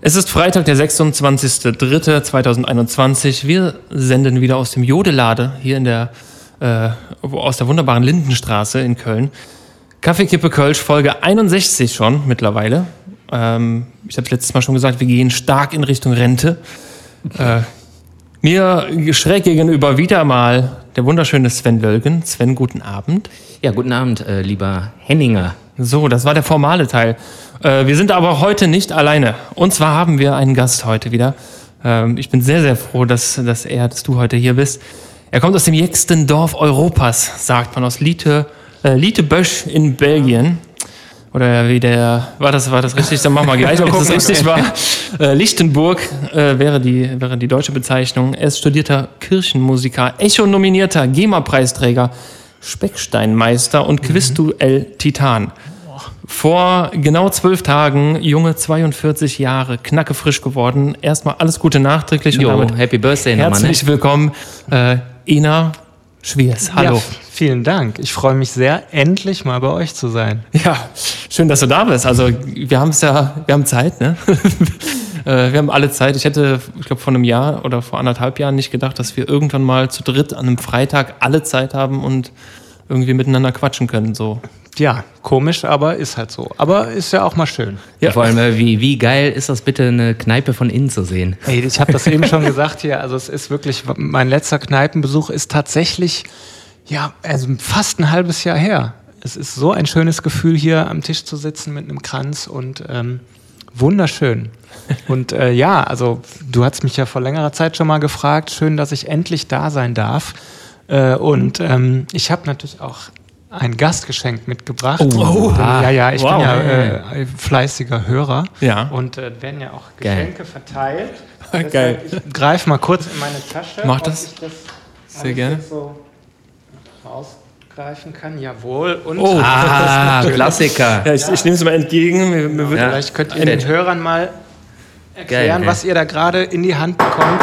Es ist Freitag, der 26.03.2021. Wir senden wieder aus dem Jodelade hier in der, äh, aus der wunderbaren Lindenstraße in Köln. Kaffeekippe Kölsch, Folge 61 schon mittlerweile. Ähm, ich habe letztes Mal schon gesagt, wir gehen stark in Richtung Rente. Äh, mir schräg gegenüber wieder mal der wunderschöne Sven Wölgen. Sven, guten Abend. Ja, guten Abend, äh, lieber Henninger. So, das war der formale Teil. Äh, wir sind aber heute nicht alleine. Und zwar haben wir einen Gast heute wieder. Ähm, ich bin sehr, sehr froh, dass, dass er, dass du heute hier bist. Er kommt aus dem jüngsten Dorf Europas, sagt man, aus Liete, äh, Lietebösch in Belgien. Oder wie der, war das, war das richtig? Dann machen wir gleich, ob das richtig war. Äh, Lichtenburg äh, wäre, die, wäre die deutsche Bezeichnung. Er ist studierter Kirchenmusiker, Echo-nominierter, GEMA-Preisträger, Specksteinmeister und Quizduell-Titan. Vor genau zwölf Tagen, junge 42 Jahre, knacke frisch geworden. Erstmal alles Gute nachträglich Jo, und damit Happy Birthday nochmal, ne? herzlich willkommen, äh, Ina Schwiers. Hallo. Ja, vielen Dank. Ich freue mich sehr, endlich mal bei euch zu sein. Ja, schön, dass du da bist. Also wir haben es ja, wir haben Zeit, ne? Äh, wir haben alle Zeit. Ich hätte, ich glaube, vor einem Jahr oder vor anderthalb Jahren nicht gedacht, dass wir irgendwann mal zu dritt an einem Freitag alle Zeit haben und irgendwie miteinander quatschen können. So. Ja, komisch, aber ist halt so. Aber ist ja auch mal schön. Ja. Vor allem, äh, wie, wie geil ist das bitte, eine Kneipe von innen zu sehen? Ey, ich habe das eben schon gesagt hier. Also es ist wirklich, mein letzter Kneipenbesuch ist tatsächlich, ja, also fast ein halbes Jahr her. Es ist so ein schönes Gefühl, hier am Tisch zu sitzen mit einem Kranz und ähm, wunderschön. Und äh, ja, also du hast mich ja vor längerer Zeit schon mal gefragt. Schön, dass ich endlich da sein darf. Äh, und ähm, ich habe natürlich auch ein Gastgeschenk mitgebracht. Oh. ja, ja, ich Wow. bin ja äh, fleißiger Hörer. Ja. Und äh, werden ja auch Geil. Geschenke verteilt. Geil. Ich greife mal kurz in meine Tasche. Mach das. ich das Sehr gerne. So rausgreifen kann. Jawohl. Und Oh. Ah, Klassiker. Ja, ich, ich nehme es mal entgegen. Mir, mir wird, Ja. vielleicht könnt ihr den Hörern mal erklären, Geil, was ihr da gerade in die Hand bekommt.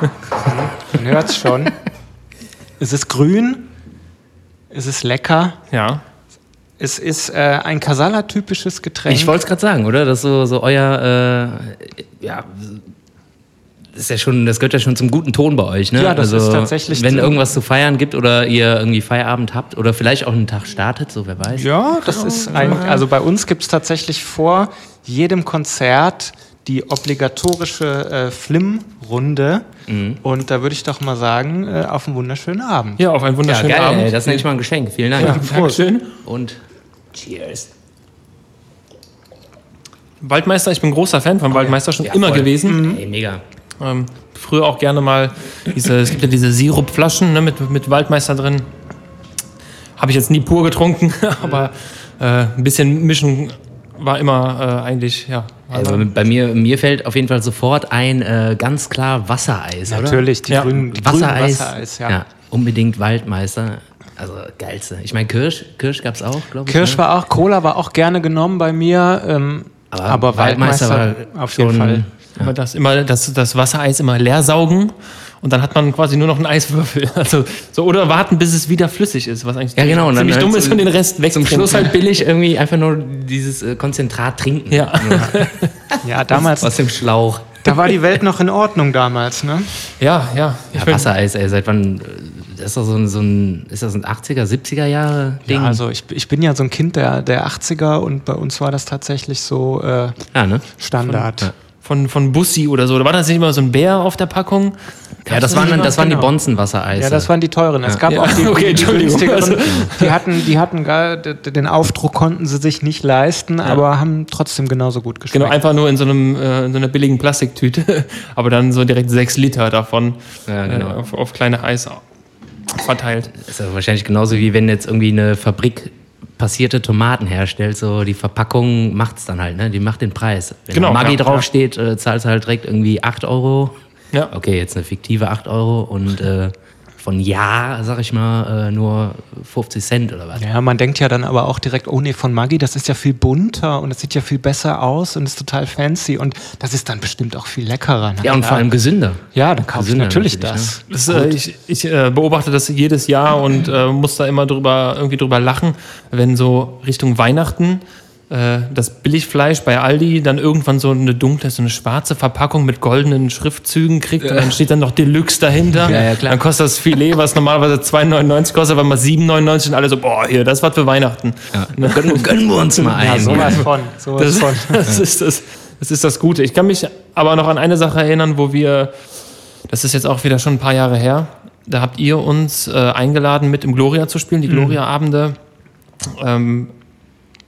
Man hört es schon. Es ist grün. Es ist lecker. ja. Es ist äh, ein Kasala-typisches Getränk. Ich wollte es gerade sagen, oder? Das ist so, so euer, äh, ja, das ist ja schon, das gehört ja schon zum guten Ton bei euch, ne? Ja, das ist tatsächlich Wenn irgendwas zu feiern gibt oder ihr irgendwie Feierabend habt oder vielleicht auch einen Tag startet, so wer weiß. Ja, das ist ein, also bei uns gibt es tatsächlich vor jedem Konzert die obligatorische äh, Flim-Runde. Mhm. Und da würde ich doch mal sagen, äh, auf einen wunderschönen Abend. ja, auf einen Ja, wunderschönen geil, Abend. ey, das nenne ich mal ein Geschenk. Vielen Dank. ja, Dankeschön. Und cheers. Waldmeister, ich bin großer Fan von Waldmeister, schon Ja, immer voll. gewesen. Ey, mega. Ähm, früher auch gerne mal diese, es gibt ja diese Sirupflaschen ne, mit, mit Waldmeister drin. Habe ich jetzt nie pur getrunken, aber äh, ein bisschen mischen war immer äh, eigentlich, ja. Also bei mir, mir fällt auf jeden Fall sofort ein äh, ganz klar Wassereis, oder? Natürlich, die Ja. grünen, die grünen Wassereis, Wassereis, ja. ja. unbedingt Waldmeister. Also geilste. Ich meine Kirsch, Kirsch gab es auch, glaube ich. Kirsch ne? war auch, Cola war auch gerne genommen bei mir, ähm, Aber aber, Waldmeister Waldmeister, war auf jeden schon- Fall. Immer das, immer das, das Wassereis immer leer saugen und dann hat man quasi nur noch einen Eiswürfel. Also, so, oder warten, bis es wieder flüssig ist, was eigentlich Ja, genau. Und dann ziemlich halt dumm ist und den Rest weg. Zum Schluss halt billig irgendwie einfach nur dieses äh, Konzentrat trinken. Ja. Ja, damals, Aus dem Schlauch. da war die Welt noch in Ordnung damals, ne? Ja, ja. Ja, Wassereis, ey, seit wann? äh, Das ist doch so ein, so ein, ist das ein 80er, 70er Jahre Ding? Ja, also ich, ich bin ja so ein Kind der, der 80er und bei uns war das tatsächlich so äh, ja ne? Standard. Ja. Von, von Bussi oder so. Da war das nicht immer so ein Bär auf der Packung? Ja, das waren, dann- das waren die Genau. Bonzen-Wassereise. Ja, das waren die teuren. Es gab Ja, auch die, okay, die Entschuldigung. günstigeren. Also- Die hatten, die hatten gar, den Aufdruck konnten sie sich nicht leisten, aber haben trotzdem genauso gut geschmeckt. Genau, einfach nur in so, einem, äh, in so einer billigen Plastiktüte, aber dann so direkt sechs Liter davon Ja, genau. äh, auf, auf kleine Eis verteilt. ist ja wahrscheinlich genauso wie wenn jetzt irgendwie eine Fabrik passierte Tomaten herstellt, so die Verpackung macht's dann halt, ne? Die macht den Preis. Wenn Genau, Maggi ja, draufsteht, äh, zahlst du halt direkt irgendwie 8 Euro. Ja. Okay, jetzt eine fiktive 8 Euro und äh, von Ja, sag ich mal, äh, nur 50 Cent oder was. Ja, man denkt ja dann aber auch direkt, oh nee, von Maggi, das ist ja viel bunter und es sieht ja viel besser aus und ist total fancy und das ist dann bestimmt auch viel leckerer. Na Ja, und vor allem gesünder. Ja, dann kaufe ich natürlich natürlich, das. Das, äh, ich ich äh, beobachte das jedes Jahr und äh, muss da immer drüber, irgendwie drüber lachen, wenn so Richtung Weihnachten äh, das Billigfleisch bei Aldi dann irgendwann so eine dunkle, so eine schwarze Verpackung mit goldenen Schriftzügen kriegt und dann steht dann noch Deluxe dahinter. Ja, ja, klar. Dann kostet das Filet, was normalerweise 2,99 kostet, aber mal 7,99 und alle so, boah, hier, das war für Weihnachten. Ja. Gönnen, gönnen wir uns mal Ja, einen. sowas von. Sowas Das, von. das, ist das, das ist das Gute. Ich kann mich aber noch an eine Sache erinnern, wo wir, das ist jetzt auch wieder schon ein paar Jahre her, da habt ihr uns äh, eingeladen, mit im Gloria zu spielen, die Gloria-Abende. Ähm,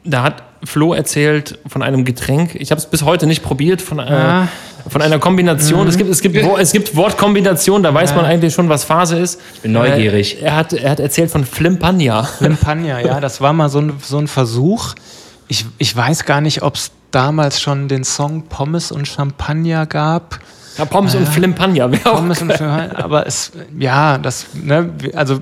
da hat Flo erzählt von einem Getränk. Ich habe es bis heute nicht probiert, von, äh, Ah. von einer Kombination. Es, gibt, es, gibt, Wo- es gibt Wortkombinationen, da weiß man eigentlich schon, was Phase ist. Ich bin neugierig. Äh, er, hat, er hat erzählt von Flimpagna. Limpagna, ja, das war mal so ein, so ein Versuch. Ich, ich weiß gar nicht, ob es damals schon den Song Pommes und Champagner gab. Ja, Pommes und Flimpagna. wäre auch Pommes und Champagner, aber es, ja, das, ne, also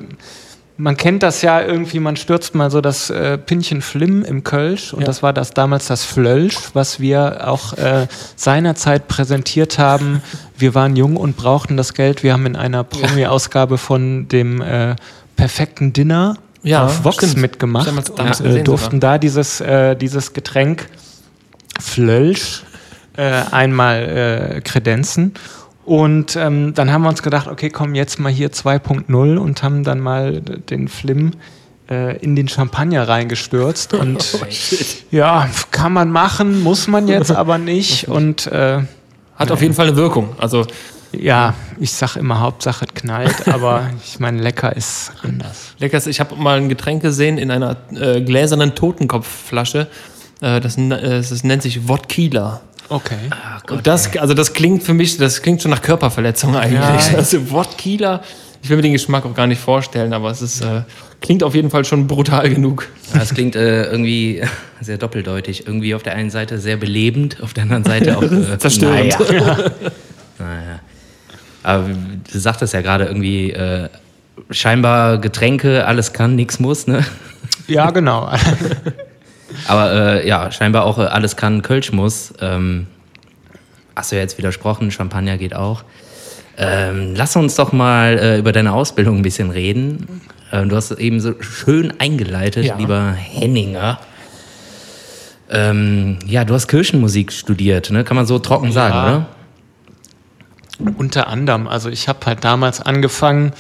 man kennt das ja irgendwie, man stürzt mal so das äh, Pinchen Flim im Kölsch und Ja. das war das damals das Flölsch, was wir auch äh, seinerzeit präsentiert haben. Wir waren jung und brauchten das Geld. Wir haben in einer Promi-Ausgabe von dem äh, perfekten Dinner Ja, auf Vox stimmt. mitgemacht Damals- damals und äh, durften da dieses, äh, dieses Getränk Flölsch äh, einmal äh, kredenzen. Und ähm, dann haben wir uns gedacht, okay, komm jetzt mal hier 2.0 und haben dann mal den Flim äh, in den Champagner reingestürzt. Und ja, kann man machen, muss man jetzt aber nicht. Und äh, Hat auf jeden Fall eine Wirkung. Also ja, ich sag immer, Hauptsache es knallt, aber ich meine, lecker ist anders. Leckers, ich habe mal ein Getränk gesehen in einer äh, gläsernen Totenkopfflasche. Äh, das, äh, das nennt sich Wodkila. Okay. Und das, also das klingt für mich, das klingt schon nach Körperverletzung eigentlich. Ja. Also Wodkila, ich will mir den Geschmack auch gar nicht vorstellen, aber es ist, äh, klingt auf jeden Fall schon brutal genug. Das klingt äh, irgendwie sehr doppeldeutig. Irgendwie auf der einen Seite sehr belebend, auf der anderen Seite auch äh, Zerstörend. Naja. naja. Aber du sagtest ja gerade irgendwie, äh, scheinbar Getränke, alles kann, nichts muss, ne? Ja, genau. Aber äh, ja, scheinbar auch äh, alles kann, Kölsch muss. Ähm, hast du ja jetzt widersprochen, Champagner geht auch. Ähm, lass uns doch mal äh, über deine Ausbildung ein bisschen reden. Ähm, du hast es eben so schön eingeleitet, Ja. lieber Henninger. Ähm, ja, du hast Kirchenmusik studiert, ne? kann man so trocken sagen, oder? Unter anderem. Also ich habe halt damals angefangen.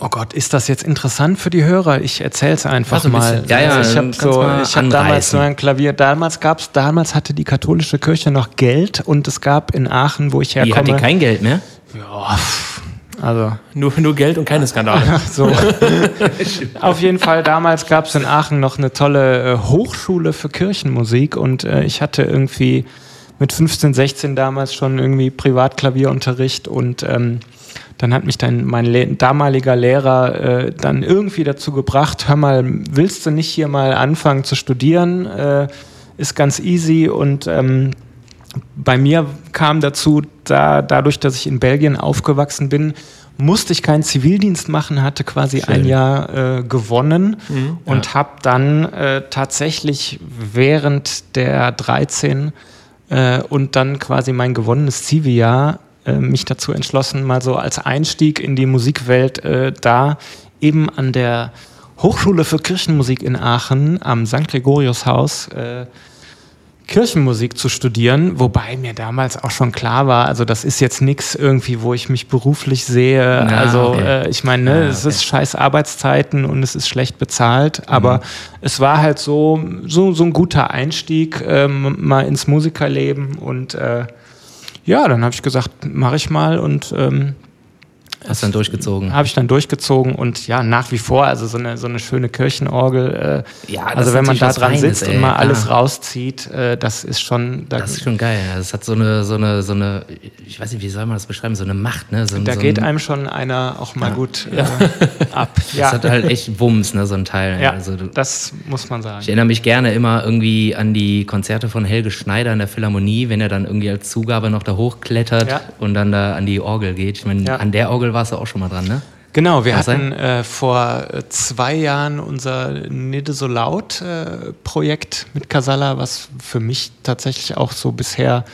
Oh Gott, ist das jetzt interessant für die Hörer? Ich erzähle es einfach Also ein mal. Ja, ja, also ich habe so, ich habe damals so ein Klavier. Damals gab's, damals hatte die katholische Kirche noch Geld und es gab in Aachen, wo ich hat die herkomme. kein Geld mehr? ja, pff, also Nur, nur Geld und keine Skandale. so. Auf jeden Fall, damals gab es in Aachen noch eine tolle äh, Hochschule für Kirchenmusik und äh, ich hatte irgendwie mit 15, 16 damals schon irgendwie Privatklavierunterricht und ähm, dann hat mich dann mein Le damaliger Lehrer äh, dann irgendwie dazu gebracht, hör mal, willst du nicht hier mal anfangen zu studieren? Äh, ist ganz easy und ähm, bei mir kam dazu, da, dadurch, dass ich in Belgien aufgewachsen bin, musste ich keinen Zivildienst machen, hatte quasi ein Jahr äh, gewonnen und habe dann äh, tatsächlich während der 13 äh, und dann quasi mein gewonnenes Ziviljahr äh, mich dazu entschlossen, mal so als Einstieg in die Musikwelt äh, da eben an der Hochschule für Kirchenmusik in Aachen am St. Gregorius Haus äh, Kirchenmusik zu studieren, wobei mir damals auch schon klar war, also das ist jetzt nichts irgendwie, wo ich mich beruflich sehe. Na, also okay. äh, ich meine, ne, Ja, es okay. ist scheiß Arbeitszeiten und es ist schlecht bezahlt, aber es war halt so, so, so ein guter Einstieg ähm, mal ins Musikerleben und äh, ja, dann habe ich gesagt, mache ich mal und ähm, Hast dann durchgezogen. habe ich dann durchgezogen und ja, nach wie vor, also so eine, so eine schöne Kirchenorgel. Äh, Ja, das also wenn man da dran Feines, sitzt ey, und mal alles klar. rauszieht, äh, das ist schon, da, Das ist schon geil. ja. Das hat so eine, so eine, so eine, ich weiß nicht, wie soll man das beschreiben, so eine Macht, ne? So, da so geht ein, einem schon einer auch mal gut äh, ab. Das Ja, hat halt echt Wumms, ne, so ein Teil. ja Also, du, das muss man sagen. ich erinnere mich gerne immer irgendwie an die Konzerte von Helge Schneider in der Philharmonie, wenn er dann irgendwie als Zugabe noch da hochklettert Ja. und dann da an die Orgel geht. Ich meine, Ja. an der Orgel warst du auch schon mal dran, ne? Genau, wir Kann hatten äh, vor äh, zwei Jahren unser Nidde so laut äh, Projekt mit Casalla, was für mich tatsächlich auch so bisher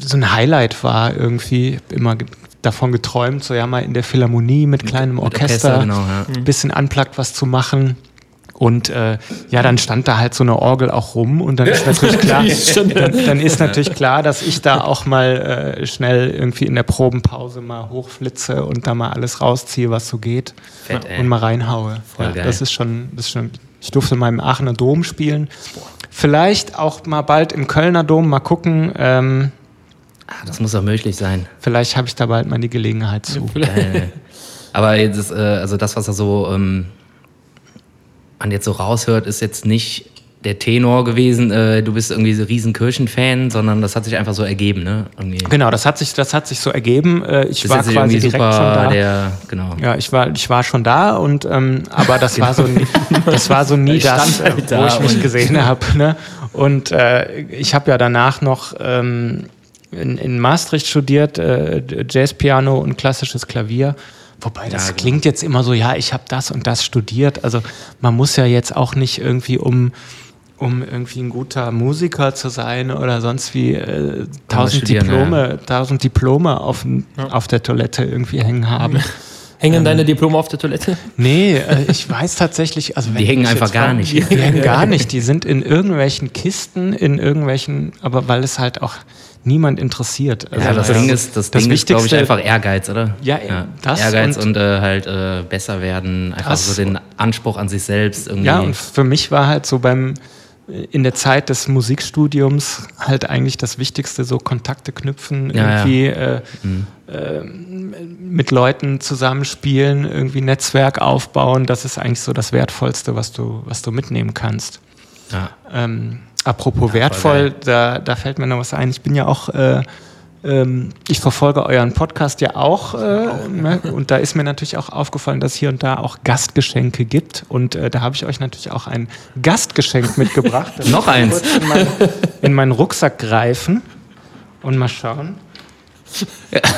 so ein Highlight war irgendwie immer davon geträumt, so ja mal in der Philharmonie mit kleinem Orchester, genau, ja. ein bisschen unplugged was zu machen. Und äh, ja, dann stand da halt so eine Orgel auch rum und dann ist natürlich klar, dann, dann ist natürlich klar, dass ich da auch mal äh, schnell irgendwie in der Probenpause mal hochflitze und da mal alles rausziehe, was so geht Fett, und mal reinhaue. Ja, das ist schon, das ist schon. Ich durfte mal im Aachener Dom spielen. Vielleicht auch mal bald im Kölner Dom. Mal gucken. Ähm, Ah, das muss doch möglich sein. vielleicht habe ich da bald mal die Gelegenheit zu. Geil. Aber ist, äh, also das, was er so ähm, man jetzt so raushört, ist jetzt nicht der Tenor gewesen, äh, du bist irgendwie so riesen Kirchenfan, sondern das hat sich einfach so ergeben, ne? Irgendwie. Genau, das hat sich, das hat sich so ergeben. Äh, ich Bist war quasi direkt super schon da. der, genau. Ja, ich war, ich war schon da und ähm, aber das war so nie, das war so nie das, halt wo ich mich gesehen habe. Ne? Und äh, ich habe ja danach noch ähm, in, in Maastricht studiert, äh, Jazzpiano und klassisches Klavier. Wobei das Ja, genau. klingt jetzt immer so, ja, ich habe das und das studiert. Also man muss ja jetzt auch nicht irgendwie um um irgendwie ein guter Musiker zu sein oder sonst wie äh, tausend Diplome, tausend Diplome auf, auf der Toilette irgendwie hängen haben. Hängen deine Diplome auf der Toilette? Nee, äh, ich weiß tatsächlich, also wenn Die hängen einfach gar nicht. Die, die hängen gar nicht. Die sind in irgendwelchen Kisten, in irgendwelchen, aber weil es halt auch niemand interessiert. Also Ja, das Ding ist, das, Ding ist, glaube ich, einfach Ehrgeiz, oder? Ja, das Ehrgeiz und- und, äh, halt äh, besser werden, einfach Das- so den Anspruch an sich selbst irgendwie. Ja, und für mich war halt so beim in der Zeit des Musikstudiums halt eigentlich das Wichtigste, so Kontakte knüpfen, Ja, ja. irgendwie Äh, äh, mit Leuten zusammenspielen, irgendwie Netzwerk aufbauen. Das ist eigentlich so das Wertvollste, was du, was du mitnehmen kannst. ja. Ähm, apropos voll wertvoll, da, da fällt mir noch was ein. Ich bin ja auch, äh, ähm, ich verfolge euren Podcast ja auch äh, ne? und da ist mir natürlich auch aufgefallen, dass hier und da auch Gastgeschenke gibt und äh, da habe ich euch natürlich auch ein Gastgeschenk mitgebracht. Noch eins. In, mein, in meinen Rucksack greifen und mal schauen.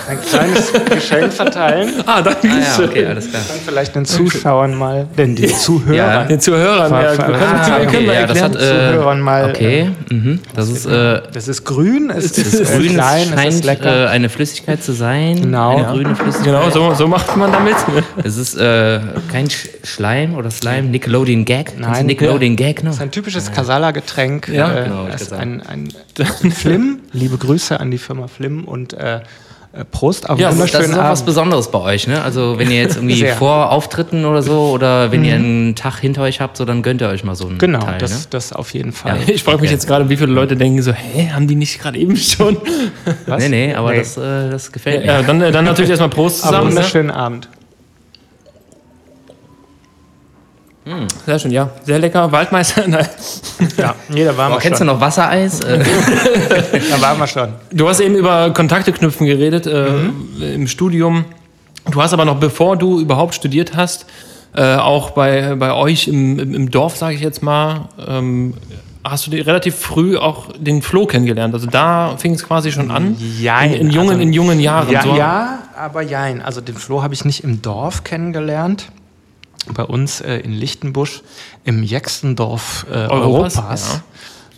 Ein kleines Geschenk verteilen. Ah, danke Ah, ja, schön. okay, alles klar. Dann vielleicht den Zuschauern mal, denn die Zuhörer. Ja. Den Zuhörern, Ver- ja, ver- wir können, Ah, wir okay, können mal ja, das erklären. hat, äh, Zuhörern mal, Okay, mhm. das ist, äh, Das ist grün, es ist, das äh, grün klein, es ist scheint lecker. äh, eine Flüssigkeit zu sein. Genau. Eine Ja. grüne Flüssigkeit. Genau, so, so macht man damit. Es ist äh, kein Sch Schleim oder Slime, Nickelodeon Gag. Nein, Nickelodeon Gag noch? Das ist ein typisches Casala-Getränk. Ja, äh, genau, ist würd ein, ein Flim. Liebe Grüße an die Firma Flim und äh, äh, Prost auf Ja, einen das Das wunderschönen ist auch was Abend. Besonderes bei euch, ne? Also wenn ihr jetzt irgendwie. Mhm. vor Auftritten oder so oder wenn ihr einen Tag hinter euch habt, so dann gönnt ihr euch mal so einen Genau, Teil, das, ne? das auf jeden Fall. Ich frage mich Okay. jetzt gerade, wie viele Leute denken so, hä, haben die nicht gerade eben schon? Was? Nee, nee, aber Nee. Das, äh, das gefällt mir. Ja, dann, dann natürlich erstmal Prost Aber zusammen. Ne? wunderschönen Abend. Sehr schön, ja. Sehr lecker. Waldmeister, nein. Ja, nee, da waren Boah, wir kennst du noch Wassereis? Äh, Da waren wir schon. Du hast eben über Kontakte knüpfen geredet äh, im Studium. Du hast aber noch, bevor du überhaupt studiert hast, äh, auch bei, bei euch im, im, im Dorf, sage ich jetzt mal, ähm, hast du die relativ früh auch den Flo kennengelernt. Also da fing es quasi schon an. Jein, In, in, jungen, also- in jungen Jahren. Ja, so. ja, aber jein. Also den Flo habe ich nicht im Dorf kennengelernt. Bei uns äh, in Lichtenbusch im Jextendorf äh, Europas, Europas.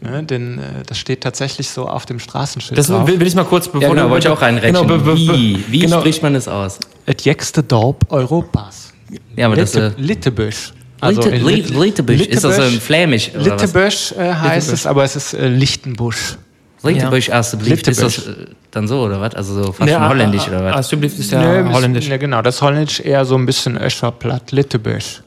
Ne, denn äh, das steht tatsächlich so auf dem Straßenschild Das drauf. will, will ich mal kurz, bevor ja, genau, wollte ich auch reinrechnen. Genau, be, be, be, wie wie genau. spricht man das aus? Das jexte Dorf Europas. Ja, aber das... Äh, Litte, Littebüsch. Litte, in Lit- Littebusch. Ist das so ein Flämisch? oder was? Littebüsch äh, heißt Littebusch. es, aber es ist äh, Lichtenbusch. Littebusch alsjeblieft. Ist das Littebusch. äh, dann so, oder was? Also so fast Ja, schon holländisch, oder was? Alsjeblieft ist ja Nee, holländisch. Ja, genau. Das Holländisch eher so ein bisschen Öscherplatt. Littebüsch.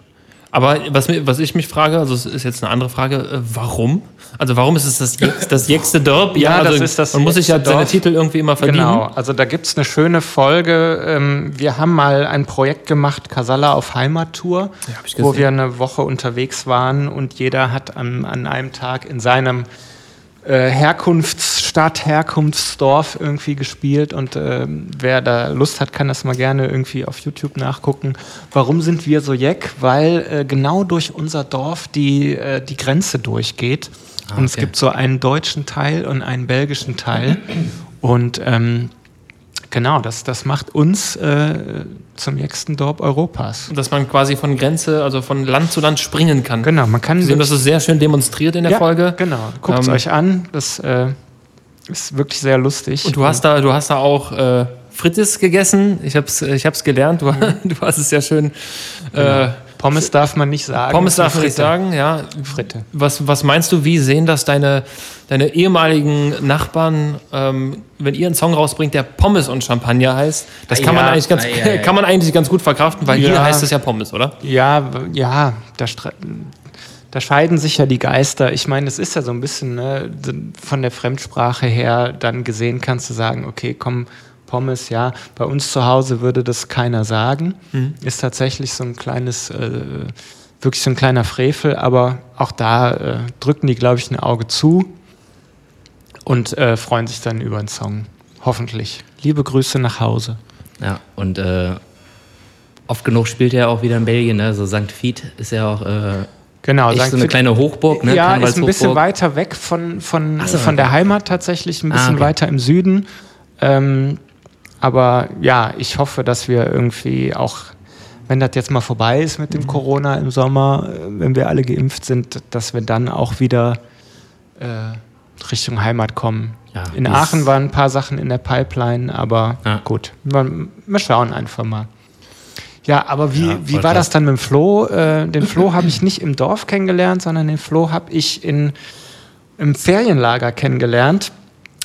Aber was, was ich mich frage, also es ist jetzt eine andere Frage, äh, warum? Also warum ist es das, Jex, das Jexte Dorp? Ja, also das ist das Man muss sich ja seine. Titel irgendwie immer verdienen. Genau, also da gibt es eine schöne Folge. Ähm, wir haben mal ein Projekt gemacht, Casalla auf Heimattour, ich wo wir eine Woche unterwegs waren und jeder hat an, an einem Tag in seinem äh, Herkunftsstadt, Herkunftsdorf irgendwie gespielt und ähm, wer da Lust hat, kann das mal gerne irgendwie auf YouTube nachgucken. Warum sind wir so jeck? Weil äh, genau durch unser Dorf die, äh, die Grenze durchgeht und es okay. gibt so einen deutschen Teil und einen belgischen Teil und ähm, genau, das, das macht uns äh, zum jecksten Dorf Europas. Dass man quasi von Grenze, also von Land zu Land springen kann. Genau, man kann Sie haben das ist sehr schön demonstriert in der ja, Folge. Genau, guckt es Ähm, euch an. Das äh, ist wirklich sehr lustig. Und du hast da, du hast da auch äh, Frittes gegessen. Ich hab's, ich hab's gelernt. Du, du hast es ja schön äh, Pommes darf man nicht sagen. Pommes darf man nicht sagen, ja. Fritte. Was, was meinst du, wie sehen das deine, deine ehemaligen Nachbarn, ähm, wenn ihr einen Song rausbringt, der Pommes und Champagner heißt? Das kann, man, Ja, eigentlich ganz, ei. kann man eigentlich ganz gut verkraften, weil hier Ja. heißt es ja Pommes, oder? Ja, ja, da, da scheiden sich ja die Geister. Ich meine, es ist ja so ein bisschen ne, von der Fremdsprache her dann gesehen, kannst du sagen, okay, komm, Pommes, ja. Bei uns zu Hause würde das keiner sagen. Ist tatsächlich so ein kleines, äh, wirklich so ein kleiner Frevel, aber auch da äh, drücken die, glaube ich, ein Auge zu und äh, freuen sich dann über einen Song. Hoffentlich. Liebe Grüße nach Hause. Ja, und äh, oft genug spielt er auch wieder in Belgien, ne? So St. Vith ist ja auch äh, Genau, echt St. so eine kleine Hochburg, ne? Ja, ist ein bisschen weiter weg von, von, so, von der. Heimat tatsächlich, ein Ah, bisschen okay. weiter im Süden. Ähm, aber ja, ich hoffe, dass wir irgendwie auch, wenn das jetzt mal vorbei ist mit dem Mhm. Corona im Sommer, äh, wenn wir alle geimpft sind, dass wir dann auch wieder äh, Richtung Heimat kommen. Ja, In Aachen waren ein paar Sachen in der Pipeline, aber Ja. gut, wir, wir schauen einfach mal. Ja, aber wie, Ja, wie war das dann mit dem Flo? Äh, den Flo habe ich nicht im Dorf kennengelernt, sondern den Flo habe ich in, im Ferienlager kennengelernt.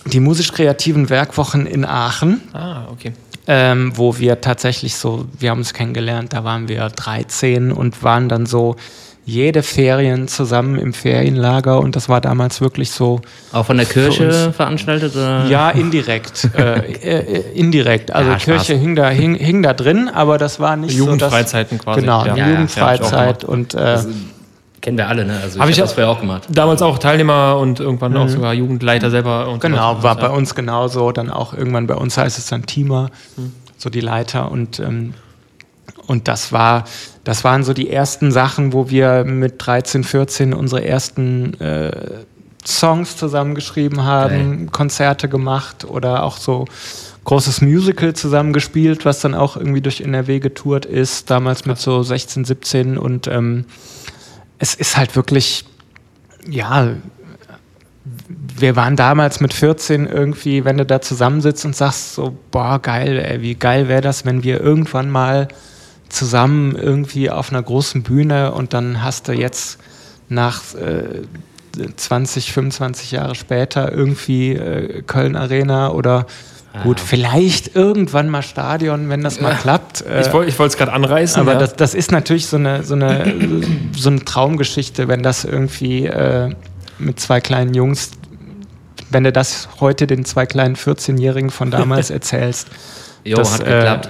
Die musisch-kreativen Werkwochen in Aachen, Ah, okay. ähm, wo wir tatsächlich so, wir haben uns kennengelernt, da waren wir 13 und waren dann so jede Ferien zusammen im Ferienlager und das war damals wirklich so, Auch von der Kirche veranstaltet? Oder? ja, indirekt. äh, äh, indirekt. Also Ja. Kirche hing da, hing, hing da drin, aber das war nicht Jugendfreizeiten so. quasi. Dass, genau, Ja. eine Ja, Jugendfreizeit und äh, Kennen wir alle, ne? Also ich Hab habe ich das auch- früher auch gemacht. Damals auch Teilnehmer und irgendwann auch sogar Jugendleiter selber. Und Mhm. genau, sowas. war bei uns genauso. Dann auch irgendwann bei uns heißt es dann Teamer, so die Leiter und ähm, und das war, das waren so die ersten Sachen, wo wir mit 13, 14 unsere ersten äh, Songs zusammengeschrieben haben, Konzerte gemacht oder auch so großes Musical zusammengespielt, was dann auch irgendwie durch NRW getourt ist, damals mit so 16, 17 und ähm, es ist halt wirklich, ja, wir waren damals mit 14 irgendwie, wenn du da zusammensitzt und sagst so, boah, geil, ey, wie geil wäre das, wenn wir irgendwann mal zusammen irgendwie auf einer großen Bühne und dann hast du jetzt nach äh, 20, 25 Jahre später irgendwie äh, Köln Arena oder gut, vielleicht irgendwann mal Stadion, wenn das mal klappt. Äh, Ich wollte ich es gerade anreißen. aber ja. das, das ist natürlich so eine, so eine, so eine Traumgeschichte, wenn das irgendwie äh, mit zwei kleinen Jungs, wenn du das heute den zwei kleinen 14-Jährigen von damals erzählst. Jo, Das, hat äh, geklappt.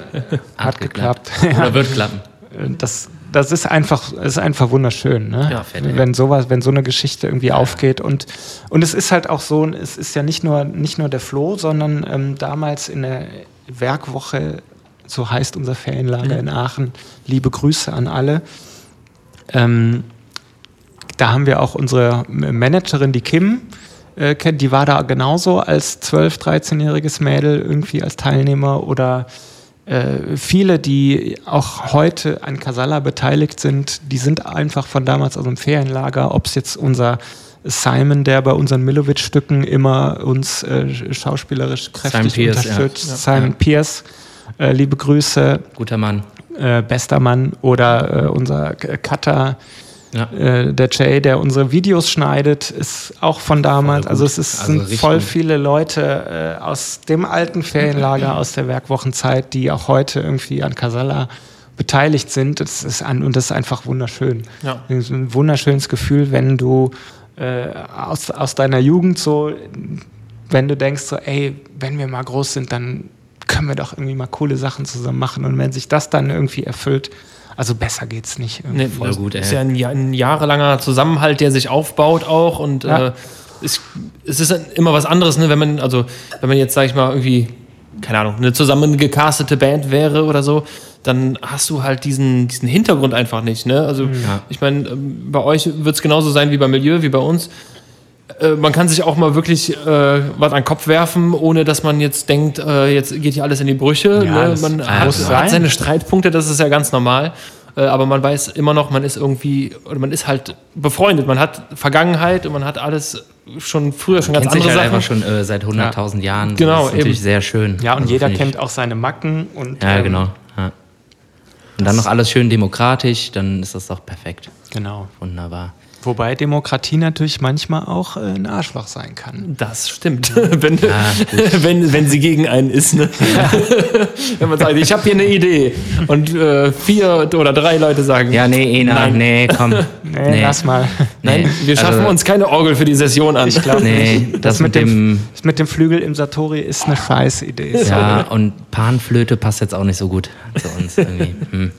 hat geklappt. Oder wird klappen. Das, das ist einfach, ist einfach wunderschön, ne? Ja, wenn sowas, wenn so eine Geschichte irgendwie aufgeht und und es ist halt auch so, es ist ja nicht nur nicht nur der Flo, sondern ähm, damals in der Werkwoche, so heißt unser Ferienlager in Aachen. Liebe Grüße an alle. Ähm, da haben wir auch unsere Managerin, die Kim, äh, kennt, die war da genauso als 12-, 13-jähriges Mädel irgendwie als Teilnehmer oder äh, viele, die auch heute an Casala beteiligt sind, die sind einfach von damals aus dem Ferienlager, ob es jetzt unser Simon, der bei unseren Milovic-Stücken immer uns äh, schauspielerisch kräftig ja. unterstützt, Ja. Simon Ja. Pierce, äh, liebe Grüße, Guter Mann. äh, bester Mann oder äh, unser Cutter, Ja. äh, der Jay, der unsere Videos schneidet, ist auch von damals. Also es ist, Also sind voll viele Leute äh, aus dem alten Ferienlager, aus der Werkwochenzeit, die auch heute irgendwie an Casala beteiligt sind. Das ist an, und das ist einfach wunderschön. Ja. Ein wunderschönes Gefühl, wenn du äh, aus, aus deiner Jugend so, wenn du denkst so, ey, wenn wir mal groß sind, dann können wir doch irgendwie mal coole Sachen zusammen machen. Und wenn sich das dann irgendwie erfüllt, also besser geht's nicht. Nee, Voll das gut, ey. ist ja ein, ein jahrelanger Zusammenhalt, der sich aufbaut auch und Ja. äh, es, es ist immer was anderes, ne, wenn man, also wenn man jetzt, sag ich mal, irgendwie, keine Ahnung, eine zusammengecastete Band wäre oder so, dann hast du halt diesen, diesen Hintergrund einfach nicht. Ne? Also ich meine, ähm, bei euch wird es genauso sein wie beim Milieu, wie bei uns. Äh, Man kann sich auch mal wirklich äh, was an den Kopf werfen, ohne dass man jetzt denkt, äh, jetzt geht hier alles in die Brüche. Ja, ne? Man muss hat, hat seine Streitpunkte, das ist ja ganz normal. Äh, aber man weiß immer noch, man ist irgendwie, oder man ist halt befreundet. Man hat Vergangenheit und man hat alles schon früher schon ganz Kennt sich andere halt Sachen. einfach schon äh, seit 100.000 Jahren. Genau, Das ist natürlich eben. sehr schön. Ja, und Also jeder kennt auch seine Macken und Ja, ähm, genau. Ja. Und dann noch alles schön demokratisch, dann ist das doch perfekt. Genau. Wunderbar. Wobei Demokratie natürlich manchmal auch äh, ein Arschloch sein kann. Das stimmt, wenn, wenn, wenn sie gegen einen ist. Ne? wenn man sagt, ich habe hier eine Idee und äh, vier oder drei Leute sagen, Ja, nee, Ena, Nein. nee, komm. Nee, Nee. lass mal. nein, Nee, wir schaffen also- uns keine Orgel für die Session an. Ich glaube Nee, nicht. das mit dem- das mit dem Flügel im Satori ist eine Scheißidee. Ja, und Panflöte passt jetzt auch nicht so gut zu uns irgendwie. Hm.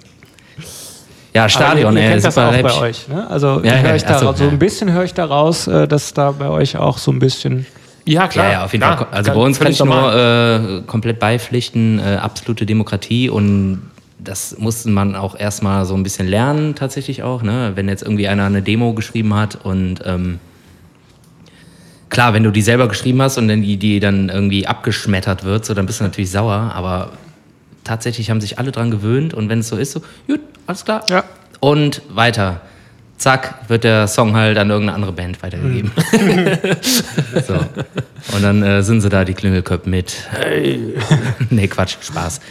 Ja, Stadion, ihr, ihr ey, kennt das auch bei euch, ne? Also Ja, ja, ich da so, raus, so ein bisschen höre ich da raus, äh, dass da bei euch auch so ein bisschen. Ja, klar. Ja, ja, auf jeden klar. Fall. Also Kann- bei uns kann ich nur äh, komplett beipflichten, äh, absolute Demokratie und das musste man auch erstmal so ein bisschen lernen, tatsächlich auch. Ne? Wenn jetzt irgendwie einer eine Demo geschrieben hat und ähm, klar, wenn du die selber geschrieben hast und dann die, die dann irgendwie abgeschmettert wird, so dann bist du natürlich sauer, aber tatsächlich haben sich alle dran gewöhnt und wenn es so ist, so, gut, alles klar. Ja. Und weiter. Zack, wird der Song halt an irgendeine andere Band weitergegeben. so. Und dann äh, sind sie da, die Klüngelköpfe mit. Hey. nee, Quatsch, Spaß.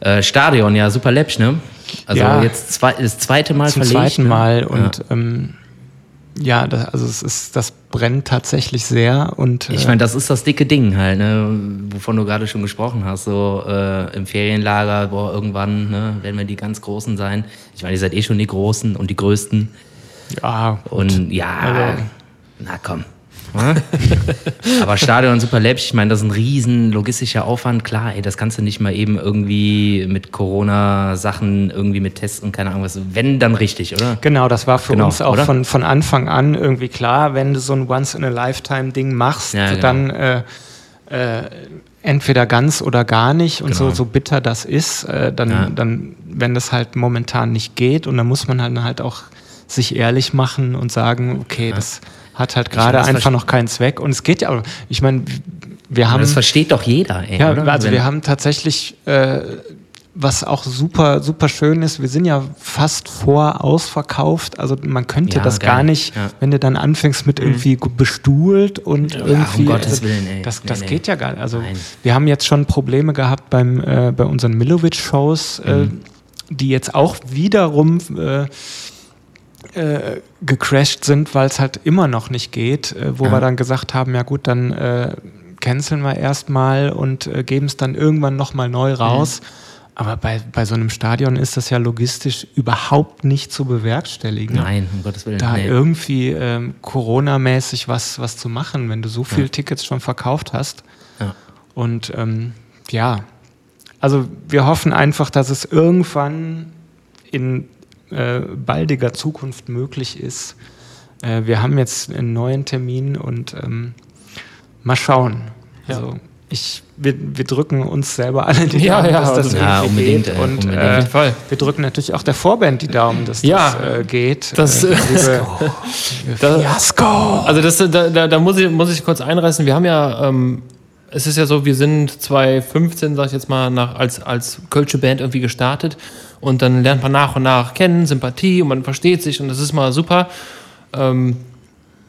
Äh, Stadion, ja, super läppsch, ne? Also Ja. jetzt zwei, das zweite Mal Zum verlegt. zweiten ne? Mal und ähm, ja, das, also es ist, das brennt tatsächlich sehr und äh, Ich meine, das ist das dicke Ding halt, ne, wovon du gerade schon gesprochen hast. So äh, im Ferienlager, boah, irgendwann ne, werden wir die ganz Großen sein. Ich meine, ihr seid eh schon die Großen und die Größten. ja, Und ja, Also- na komm. Hm? Aber Stadion super läppsch. Ich meine, das ist ein riesen logistischer Aufwand. Klar, ey, das kannst du nicht mal eben irgendwie mit Corona-Sachen, irgendwie mit Tests und keine Ahnung was. Wenn, dann richtig, oder? Genau, das war für Genau, uns auch oder? von, von Anfang an irgendwie klar, wenn du so ein Once-in-a-Lifetime-Ding machst, Ja, genau. dann äh, äh, entweder ganz oder gar nicht und so, Genau. so bitter das ist, äh, dann, Ja. dann, wenn das halt momentan nicht geht und dann muss man halt, halt auch sich ehrlich machen und sagen, okay, das hat halt gerade einfach noch keinen Zweck und es geht ja, auch- ich meine, wir haben... das versteht doch jeder, ey, Ja, oder? also Wenn- wir haben tatsächlich, äh, was auch super, super schön ist, wir sind ja fast vor ausverkauft. Also man könnte Ja, das geil. gar nicht, Ja. Mhm. wenn du dann anfängst mit irgendwie bestuhlt und irgendwie. um Gottes also, Willen, ey. Das, Nee, das nee. geht ja gar nicht. Also Nein. wir haben jetzt schon Probleme gehabt beim, äh, bei unseren Milovic-Shows, äh, Mhm. die jetzt auch wiederum äh, äh, gecrashed sind, weil es halt immer noch nicht geht, äh, wo Ja. wir dann gesagt haben, ja gut, dann äh, canceln wir erstmal und äh, geben es dann irgendwann nochmal neu raus. Aber bei, bei so einem Stadion ist das ja logistisch überhaupt nicht zu bewerkstelligen. Nein, um Gottes Willen. Da nee. irgendwie ähm, Corona-mäßig was, was zu machen, wenn du so viele Tickets schon verkauft hast. Ja. Und ähm, ja, also wir hoffen einfach, dass es irgendwann in äh, baldiger Zukunft möglich ist. Äh, wir haben jetzt einen neuen Termin und ähm, mal schauen. Ja. Also ich, wir, wir drücken uns selber alle die Ja, Daumen, ja, dass das Ja, irgendwie unbedingt, geht. ey, Und äh, jeden Fall. wir drücken natürlich auch der Vorband die Daumen, dass Ja. das äh, geht. Das, äh, äh, Fiasko! Also das, da, da, da muss, ich, muss ich kurz einreißen. Wir haben ja, ähm, es ist ja so, wir sind 2015, sag ich jetzt mal, nach, als, als Kölsche Band irgendwie gestartet und dann lernt man nach und nach kennen, Sympathie und man versteht sich und das ist mal super. Ähm,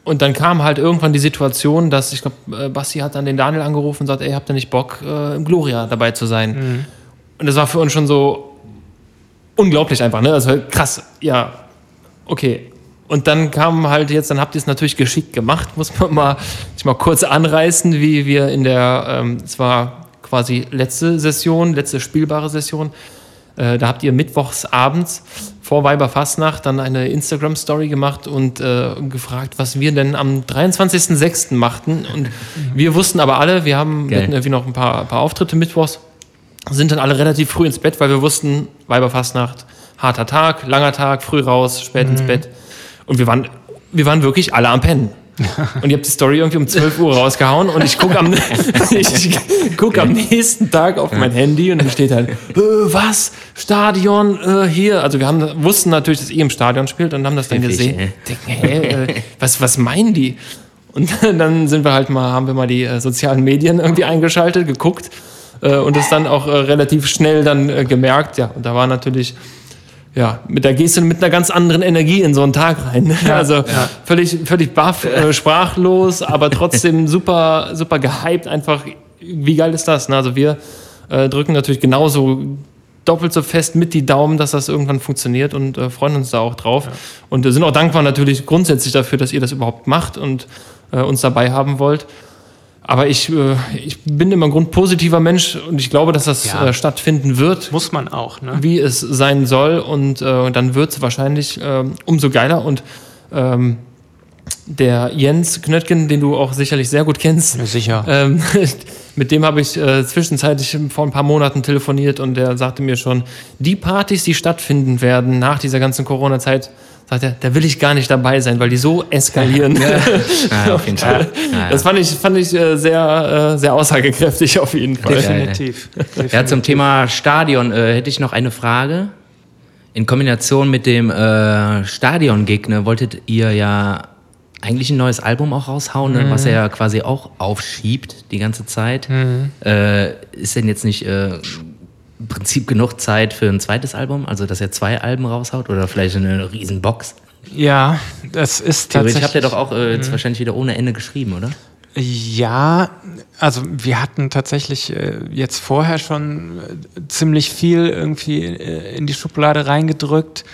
und dann kam halt irgendwann die Situation, dass ich glaube, äh, Basti hat dann den Daniel angerufen und sagt, ey, habt ihr nicht Bock, äh, im Gloria dabei zu sein? Und das war für uns schon so unglaublich einfach, ne? Also krass, ja, okay. Und dann kam halt jetzt, dann habt ihr es natürlich geschickt gemacht, muss man mal, ich mal kurz anreißen, wie wir in der, ähm, es war quasi letzte Session, letzte spielbare Session, äh, da habt ihr mittwochs abends vor Weiberfastnacht dann eine Instagram-Story gemacht und äh, gefragt, was wir denn am 23.06. machten. Und wir wussten aber alle, wir haben irgendwie noch ein paar, ein paar Auftritte mittwochs, sind dann alle relativ früh ins Bett, weil wir wussten, Weiberfastnacht, harter Tag, langer Tag, früh raus, spät ins Bett. Und wir waren, wir waren wirklich alle am Pennen. Und ihr habt die Story irgendwie um 12 Uhr rausgehauen und ich gucke am, ich guck am nächsten Tag auf mein Handy und dann steht halt, äh, was? Stadion äh, hier. Also wir haben, wussten natürlich, dass ihr im Stadion spielt und haben das dann gesehen. Denken, hä, äh, was, was meinen die? Und dann sind wir halt mal, haben wir mal die äh, sozialen Medien irgendwie eingeschaltet, geguckt äh, und es dann auch äh, relativ schnell dann gemerkt. Ja, und da war natürlich, ja, mit der gehst du mit einer ganz anderen Energie in so einen Tag rein. also völlig, völlig baff, äh, sprachlos, aber trotzdem super, super gehypt. Einfach, wie geil ist das? Ne? Also wir äh, drücken natürlich genauso doppelt so fest mit die Daumen, dass das irgendwann funktioniert und äh, freuen uns da auch drauf. Ja. Und sind auch dankbar natürlich grundsätzlich dafür, dass ihr das überhaupt macht und äh, uns dabei haben wollt. Aber ich, äh, ich bin immer ein grundpositiver Mensch und ich glaube, dass das ja. Äh, stattfinden wird. Muss man auch, ne? Wie es sein soll. Und äh, dann wird es wahrscheinlich äh, umso geiler. Und ähm, der Jens Knöttgen, den du auch sicherlich sehr gut kennst. Ja, sicher. Ähm, mit dem habe ich äh, zwischenzeitlich vor ein paar Monaten telefoniert und der sagte mir schon, die Partys, die stattfinden werden nach dieser ganzen Corona-Zeit, sagt er, da will ich gar nicht dabei sein, weil die so eskalieren. ja, ja, auf jeden Fall. Ja, das fand ich, fand ich äh, sehr, äh, sehr aussagekräftig auf jeden Fall. Definitiv. Ja, zum Thema Stadion äh, hätte ich noch eine Frage. In Kombination mit dem äh, Stadion-Gig ne, wolltet ihr ja eigentlich ein neues Album auch raushauen, ne, mhm. was er ja quasi auch aufschiebt die ganze Zeit. Mhm. Äh, ist denn jetzt nicht äh, im Prinzip genug Zeit für ein zweites Album? Also, dass er zwei Alben raushaut oder vielleicht eine Riesenbox? Ja, das ist tatsächlich... habt ihr doch auch äh, jetzt mhm. wahrscheinlich wieder ohne Ende geschrieben, oder? Ja, also wir hatten tatsächlich äh, jetzt vorher schon äh, ziemlich viel irgendwie äh, in die Schublade reingedrückt.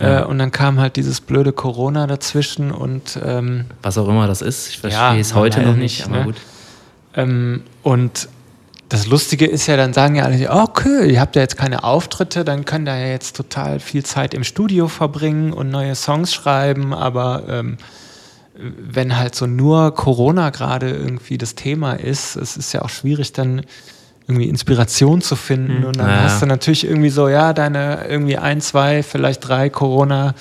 Ja. Äh, und dann kam halt dieses blöde Corona dazwischen und ähm, was auch immer das ist, ich verstehe ja, es heute noch nicht, aber ne? gut. Ähm, und das Lustige ist ja, dann sagen ja alle, okay, ihr habt ja jetzt keine Auftritte, dann könnt ihr ja jetzt total viel Zeit im Studio verbringen und neue Songs schreiben, aber ähm, wenn halt so nur Corona gerade irgendwie das Thema ist, es ist ja auch schwierig dann irgendwie Inspiration zu finden. Mhm. Und dann ja. hast du natürlich irgendwie so, ja, deine irgendwie ein, zwei, vielleicht drei Corona-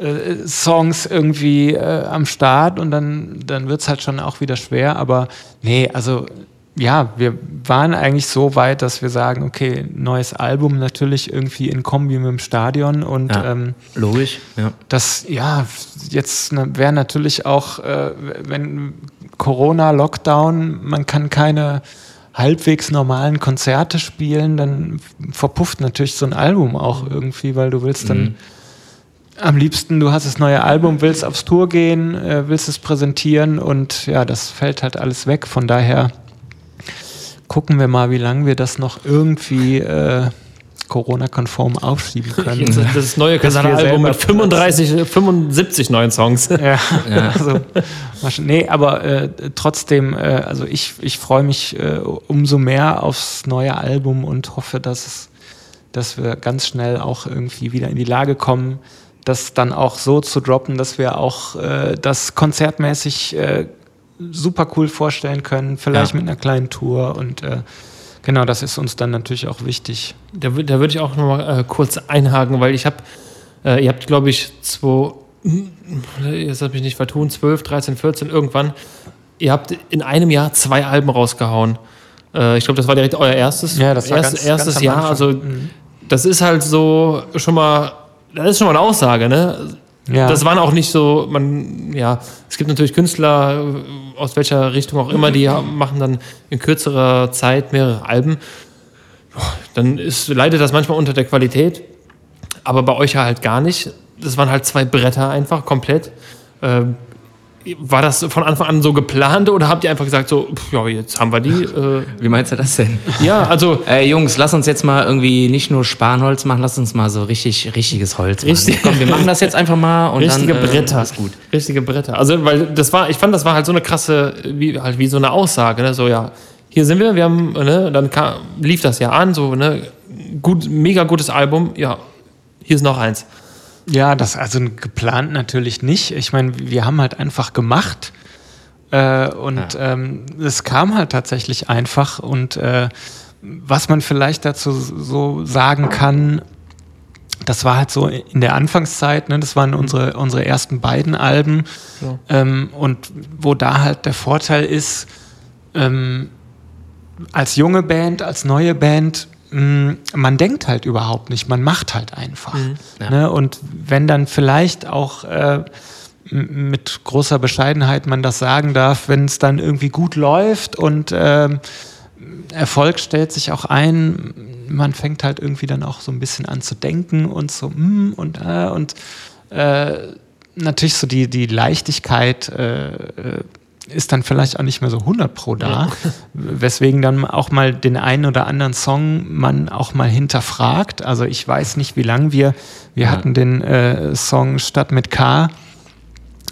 äh, Songs irgendwie äh, am Start und dann, dann wird es halt schon auch wieder schwer. Aber nee, also ja, wir waren eigentlich so weit, dass wir sagen, okay, neues Album natürlich irgendwie in Kombi mit dem Stadion und ja, ähm, logisch, ja. Das, ja, jetzt wäre natürlich auch, äh, wenn Corona, Lockdown, man kann keine halbwegs normalen Konzerte spielen, dann verpufft natürlich so ein Album auch irgendwie, weil du willst dann mhm. am liebsten, du hast das neue Album, willst aufs Tour gehen, äh, willst es präsentieren und ja, das fällt halt alles weg. Von daher gucken wir mal, wie lange wir das noch irgendwie äh, Corona-konform aufschieben können. Das neue Kasana-Album mit 35, 75 neuen Songs. Ja, ja. also, nee, aber äh, trotzdem, äh, also ich, ich freue mich äh, umso mehr aufs neue Album und hoffe, dass, es, dass wir ganz schnell auch irgendwie wieder in die Lage kommen, das dann auch so zu droppen, dass wir auch äh, das konzertmäßig äh, super cool vorstellen können, vielleicht ja. mit einer kleinen Tour und äh, Genau, das ist uns dann natürlich auch wichtig. Da, da würde ich auch noch mal äh, kurz einhaken, weil ich habe, äh, ihr habt, glaube ich, zwei, jetzt habe ich nicht vertun, 12, 13, 14, irgendwann, ihr habt in einem Jahr zwei Alben rausgehauen. Äh, ich glaube, das war direkt euer erstes, ja, das war erst, ganz, erstes ganz Jahr. Also, mhm. das ist halt so schon mal, das ist schon mal eine Aussage, ne? Ja. Das waren auch nicht so, man, ja, es gibt natürlich Künstler, äh, aus welcher Richtung auch immer, die machen dann in kürzerer Zeit mehrere Alben. Dann ist, leidet das manchmal unter der Qualität, aber bei euch halt gar nicht. Das waren halt zwei Bretter einfach komplett. Ähm, war das von Anfang an so geplant oder habt ihr einfach gesagt, so, ja, jetzt haben wir die? Äh Wie meinst du das denn? Ja, also. Äh, Jungs, lass uns jetzt mal irgendwie nicht nur Spanholz machen, lass uns mal so richtig, richtiges Holz machen. Richtig. Komm, wir machen das jetzt einfach mal und Richtige dann. Äh, Bretter. Ist gut. Richtige Bretter. Also, weil das war, ich fand, das war halt so eine krasse, wie, halt wie so eine Aussage, ne? So, ja, hier sind wir, wir haben, ne, dann kam, lief das ja an, so, ne, gut, mega gutes Album, ja, hier ist noch eins. Ja, das also geplant natürlich nicht. Ich meine, wir haben halt einfach gemacht äh, und ja. ähm, es kam halt tatsächlich einfach. Und äh, was man vielleicht dazu so sagen kann, das war halt so in der Anfangszeit, ne, das waren unsere, unsere ersten beiden Alben. Ja. Ähm, und wo da halt der Vorteil ist, ähm, als junge Band, als neue Band, man denkt halt überhaupt nicht, man macht halt einfach. Mhm, ja. ne? Und wenn dann vielleicht auch äh, mit großer Bescheidenheit man das sagen darf, wenn es dann irgendwie gut läuft und äh, Erfolg stellt sich auch ein, man fängt halt irgendwie dann auch so ein bisschen an zu denken und so mm, und äh, und äh, natürlich so die, die Leichtigkeit äh, äh, ist dann vielleicht auch nicht mehr so 100 pro da, weswegen dann auch mal den einen oder anderen Song man auch mal hinterfragt. Also ich weiß nicht, wie lange wir, wir Ja. hatten den äh, Song Stadt mit K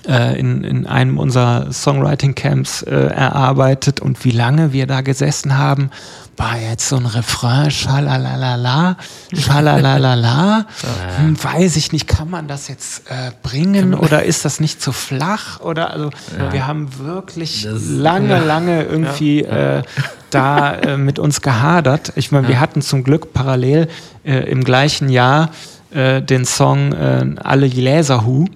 äh, in, in einem unserer Songwriting-Camps äh, erarbeitet. Und wie lange wir da gesessen haben, war jetzt so ein Refrain, schalalalala, schalalalala, hm, weiß ich nicht, kann man das jetzt äh, bringen oder ist das nicht zu flach? Oder also wir haben wirklich Das- lange, lange irgendwie Äh, da äh, mit uns gehadert. Ich meine, wir hatten zum Glück parallel äh, im gleichen Jahr äh, den Song äh, Alle Gläserhu,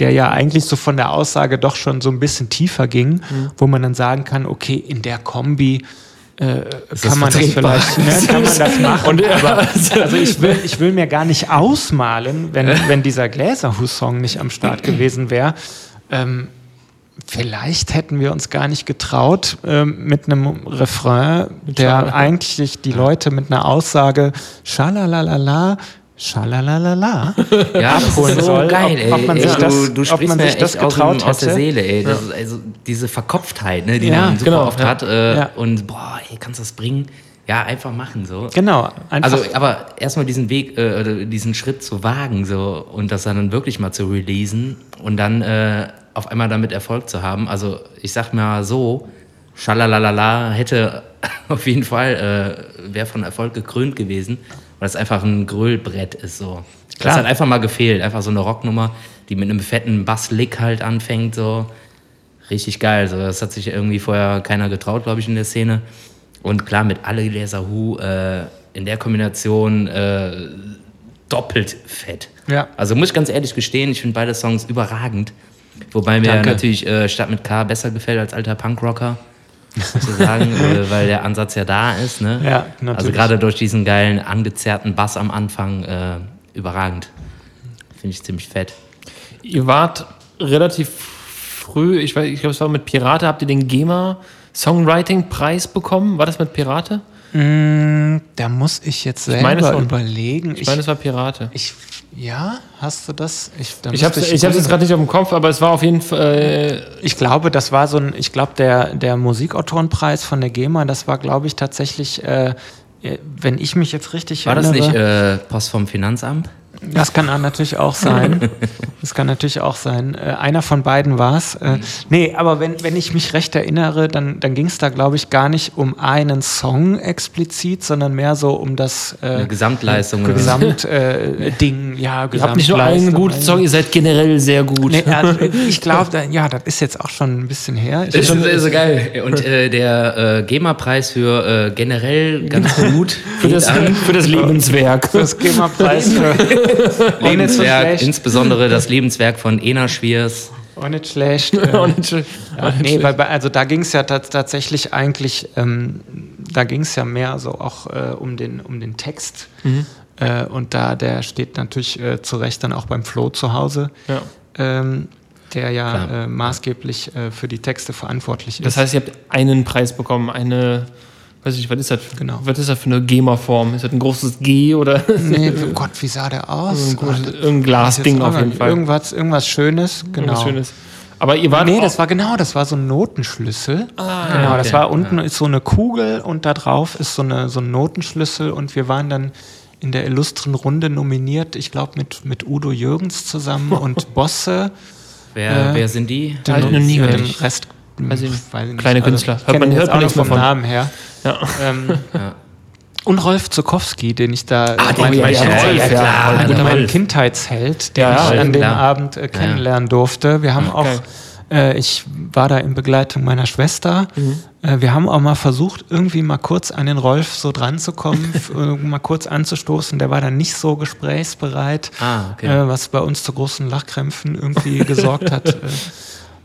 der ja eigentlich so von der Aussage doch schon so ein bisschen tiefer ging, wo man dann sagen kann, okay, in der Kombi äh, kann man das vielleicht, ne, kann man das machen. Und, ja, aber, also- also ich will, ich will mir gar nicht ausmalen, wenn, wenn dieser Gläserhu-Song nicht am Start gewesen wäre. Ähm, vielleicht hätten wir uns gar nicht getraut, ähm, mit einem Refrain, der eigentlich die Leute mit einer Aussage Schalalalala, Schalalalala Ja, das abholen ist so soll, geil, ob- ey. ob man Ey, sich das- du, du sprichst man mir das echt aus, dem, getraut aus der. Seele, ey. Das ist also diese Verkopftheit, ne, die Ja, man super genau, oft ja. hat. Äh, Ja. Und boah, ey, kannst du das bringen? Ja, einfach machen so. Genau, einfach. Also, aber erstmal diesen Weg, äh, diesen Schritt zu wagen so und das dann wirklich mal zu releasen und dann äh, auf einmal damit Erfolg zu haben. Also, ich sag mal so, Schalalalala hätte auf jeden Fall, äh, wäre von Erfolg gekrönt gewesen, weil es einfach ein Grölbrett ist so. Das Klar. hat einfach mal gefehlt, einfach so eine Rocknummer, die mit einem fetten Basslick halt anfängt so. Richtig geil, so das hat sich irgendwie vorher keiner getraut, glaube ich, in der Szene. Und klar, mit alle Gläser Hu äh, in der Kombination äh, doppelt fett. Ja. Also muss ich ganz ehrlich gestehen, ich finde beide Songs überragend. Wobei mir Danke. natürlich äh, Stadt mit K besser gefällt als alter Punkrocker. Sozusagen, äh, weil der Ansatz ja da ist. Ne? Ja, Also natürlich. gerade durch diesen geilen, angezerrten Bass am Anfang äh, überragend. Finde ich ziemlich fett. Ihr wart relativ früh, ich weiß, ich glaube, es war mit Pirate, habt ihr den GEMA Songwriting Preis bekommen? War das mit Pirate? Mm, da muss ich jetzt selber meine schon. überlegen. Ich meine, es war Pirate. ich, ja, hast du das? Ich, Ich habe hab's jetzt gerade nicht auf dem Kopf, aber es war auf jeden Fall. Äh, Ich glaube, das war so ein, ich glaube, der, der Musikautorenpreis von der GEMA, das war, glaube ich, tatsächlich, äh, äh, wenn ich mich jetzt richtig War das erinnere. nicht äh, Post vom Finanzamt? Das kann natürlich auch sein. Das kann natürlich auch sein. Äh, einer von beiden war es. Äh, nee, aber wenn, wenn ich mich recht erinnere, dann, dann ging es da, glaube ich, gar nicht um einen Song explizit, sondern mehr so um das äh, Eine Gesamtleistung. oder so. Gesamt äh, Ding. Ja, ihr habt nicht nur einen guten Song, ihr seid generell sehr gut. Nee, also ich glaube, ja, das ist jetzt auch schon ein bisschen her. Ich Das ist so, so geil. Und äh, der äh, GEMA-Preis für äh, generell ganz gut für, das, für das Lebenswerk. das GEMA-Preis für Lebenswerk, nicht so schlecht. insbesondere das Lebenswerk von Ena Schwiers. auch nicht schlecht. Äh, Und nicht schlecht. Ja, nee, weil, bei- also da ging es ja tats- tatsächlich eigentlich, ähm, da ging es ja mehr so auch äh, um, den, um den Text. Äh, und da, der steht natürlich äh, zu Recht dann auch beim Flo zu Hause, Ja. ähm, der ja äh, maßgeblich äh, für die Texte verantwortlich ist. Das heißt, ihr habt einen Preis bekommen, eine, weiß ich, was ist das? Genau. Was ist das für eine GEMA-Form? Ist das ein großes G oder nee, oh Gott, wie sah der aus? ein, großes, irgendein Glasding auf jeden Fall? Irgendwas, irgendwas Schönes, genau. Irgendwas Schönes. Aber ihr wart Nee, das war genau, das war so ein Notenschlüssel. Ah, genau, das okay. war unten ist so eine Kugel und da drauf ist so, eine, so ein Notenschlüssel und wir waren dann in der illustren Runde nominiert, ich glaube mit, mit Udo Jürgens zusammen und Bosse. Wer, Äh, wer sind die? Ich noch nie. Den Rest Weiß ich nicht. weiß ich nicht. Kleine Künstler. Also, Hört man- hört jetzt man auch nichts mehr vom von. Namen her. Ja. Ähm, Ja. Und Rolf Zukowski, den ich da Ah, den mein, ja, ja, klar, mein. Kindheitsheld, den Ja, ich ja, an dem klar. Abend äh, kennenlernen durfte. Wir haben auch, äh, ich war da in Begleitung meiner Schwester. Mhm. Äh, wir haben auch mal versucht, irgendwie mal kurz an den Rolf so dran zu kommen, äh, mal kurz anzustoßen. Der war dann nicht so gesprächsbereit, Ah, okay. äh, was bei uns zu großen Lachkrämpfen irgendwie gesorgt hat.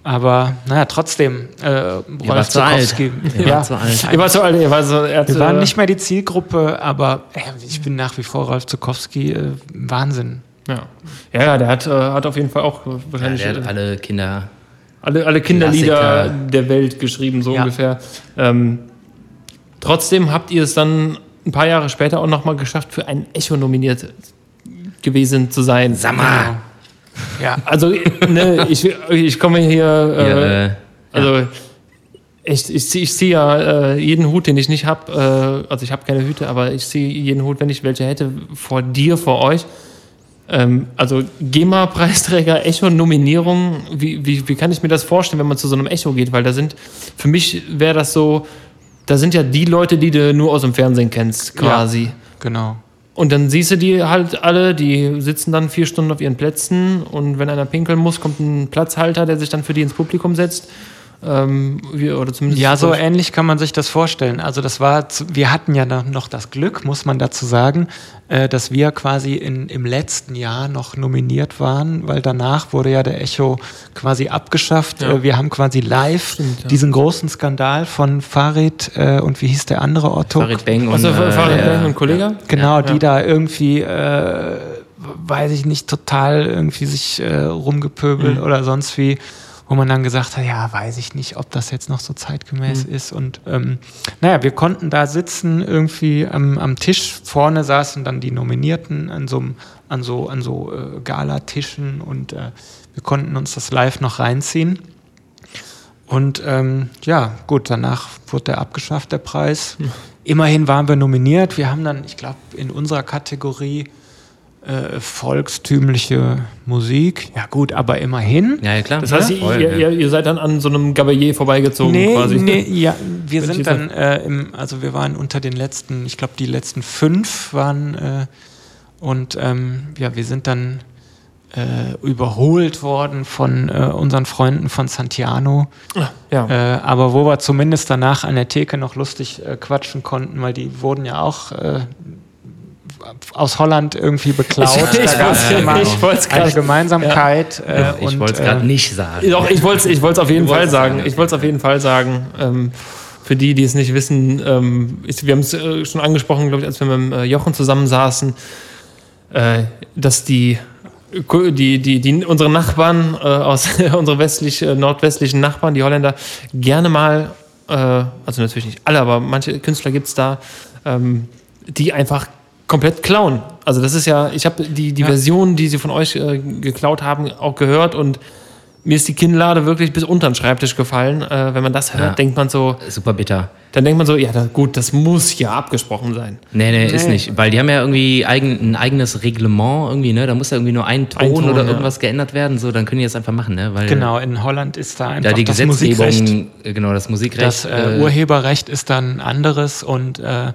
Aber naja, trotzdem, äh, Ihr Rolf wart zu alt. Zukowski. Ihr Ja, wart zu alt. Ihr wart so alt, ihr wart so, er wir waren äh, nicht mehr die Zielgruppe, aber äh, ich bin nach wie vor Ralf Zukowski. Äh, Wahnsinn. Ja. ja, ja, der hat, äh, hat auf jeden Fall auch äh, Ja, wahrscheinlich der hat alle Kinder. alle, alle Kinderlieder Klassiker. der Welt geschrieben, so Ja. ungefähr. Ähm, trotzdem habt ihr es dann ein paar Jahre später auch nochmal geschafft, für ein Echo nominiert gewesen zu sein. Sammer! Ja, Also, ne, ich, ich komme hier. Äh, Ja, äh, also, echt, ich ziehe ich zieh ja äh, jeden Hut, den ich nicht habe. Äh, also ich habe keine Hüte, aber ich ziehe jeden Hut, wenn ich welche hätte, vor dir, vor euch. Ähm, also GEMA-Preisträger, Echo-Nominierung, wie, wie, wie kann ich mir das vorstellen, wenn man zu so einem Echo geht? Weil da sind, für mich wäre das so, da sind ja die Leute, die du nur aus dem Fernsehen kennst, quasi. Ja, genau. Und dann siehst du die halt alle, die sitzen dann vier Stunden auf ihren Plätzen und wenn einer pinkeln muss, kommt ein Platzhalter, der sich dann für die ins Publikum setzt. Ähm, wir, oder zumindest ja, so ähnlich kann man sich das vorstellen. Also das war, wir hatten ja noch das Glück, muss man dazu sagen, äh, dass wir quasi in, im letzten Jahr noch nominiert waren, weil danach wurde ja der Echo quasi abgeschafft. Ja. Äh, wir haben quasi live Stimmt, ja. diesen großen Skandal von Farid äh, und wie hieß der andere Otto? Farid Beng und, also, Farid Beng und Kollege? Genau, die da irgendwie äh, weiß ich nicht, total irgendwie sich äh, rumgepöbelt mhm. oder sonst wie wo man dann gesagt hat, ja, weiß ich nicht, ob das jetzt noch so zeitgemäß mhm. ist. Und ähm, naja, wir konnten da sitzen, irgendwie am, am Tisch vorne saßen dann die Nominierten an so, an so, an so äh, Galatischen und äh, wir konnten uns das live noch reinziehen. Und ähm, ja, gut, danach wurde der abgeschafft, der Preis. Mhm. Immerhin waren wir nominiert. Wir haben dann, ich glaube, in unserer Kategorie äh, volkstümliche Musik. Ja gut, aber immerhin. Ja, ja klar. Das heißt, ja, ihr, ihr, ihr, seid dann an so einem Gabalier vorbeigezogen nee, quasi. Nee, ja, wir sind dann, äh, im, also wir waren unter den letzten, ich glaube die letzten fünf waren äh, und ähm, ja, wir sind dann äh, überholt worden von äh, unseren Freunden von Santiano. Ah, ja. Äh, aber wo wir zumindest danach an der Theke noch lustig quatschen konnten, weil die wurden ja auch aus Holland irgendwie beklaut. Ich, ich, ich wollte eine Gemeinsamkeit. Ja. Äh, ich wollte es gerade äh, nicht sagen. Doch, ich wollte es ich auf jeden Fall sagen. Ich wollte es auf jeden Fall sagen. Ähm, für die, die es nicht wissen, ähm, ich, wir haben es äh, schon angesprochen, glaube ich, als wir mit äh, Jochen zusammensaßen, äh, dass die die, die, die, unsere Nachbarn äh, aus unsere westlich, äh, nordwestlichen Nachbarn, die Holländer, gerne mal, äh, also natürlich nicht alle, aber manche Künstler gibt es da, ähm, die einfach komplett klauen. Also das ist ja, ich habe die, die ja. Version, die sie von euch äh, geklaut haben, auch gehört und mir ist die Kinnlade wirklich bis unter den Schreibtisch gefallen. Äh, wenn man das hört, ja. denkt man so. Super bitter. Dann denkt man so, ja, da, gut, das muss ja abgesprochen sein. Nee, nee, nee, ist nicht. Weil die haben ja irgendwie eigen, ein eigenes Reglement irgendwie, ne? Da muss ja irgendwie nur ein Ton, ein Ton oder irgendwas ja. geändert werden. So, dann können die das einfach machen, ne? Weil genau, in Holland ist da einfach da die das Gesetzgebung, Musikrecht. Genau, das Musikrecht. Das äh, äh, Urheberrecht ist dann anderes und äh,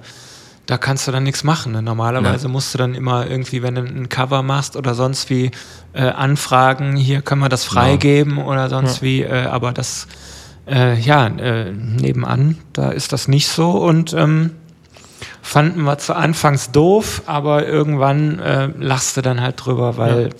da kannst du dann nichts machen. Ne? Normalerweise ja. musst du dann immer irgendwie, wenn du ein Cover machst oder sonst wie, äh, anfragen, hier können wir das freigeben ja. oder sonst ja. wie, äh, aber das, äh, ja, äh, nebenan, da ist das nicht so und ähm, fanden wir zu Anfangs doof, aber irgendwann äh, lachst du dann halt drüber, weil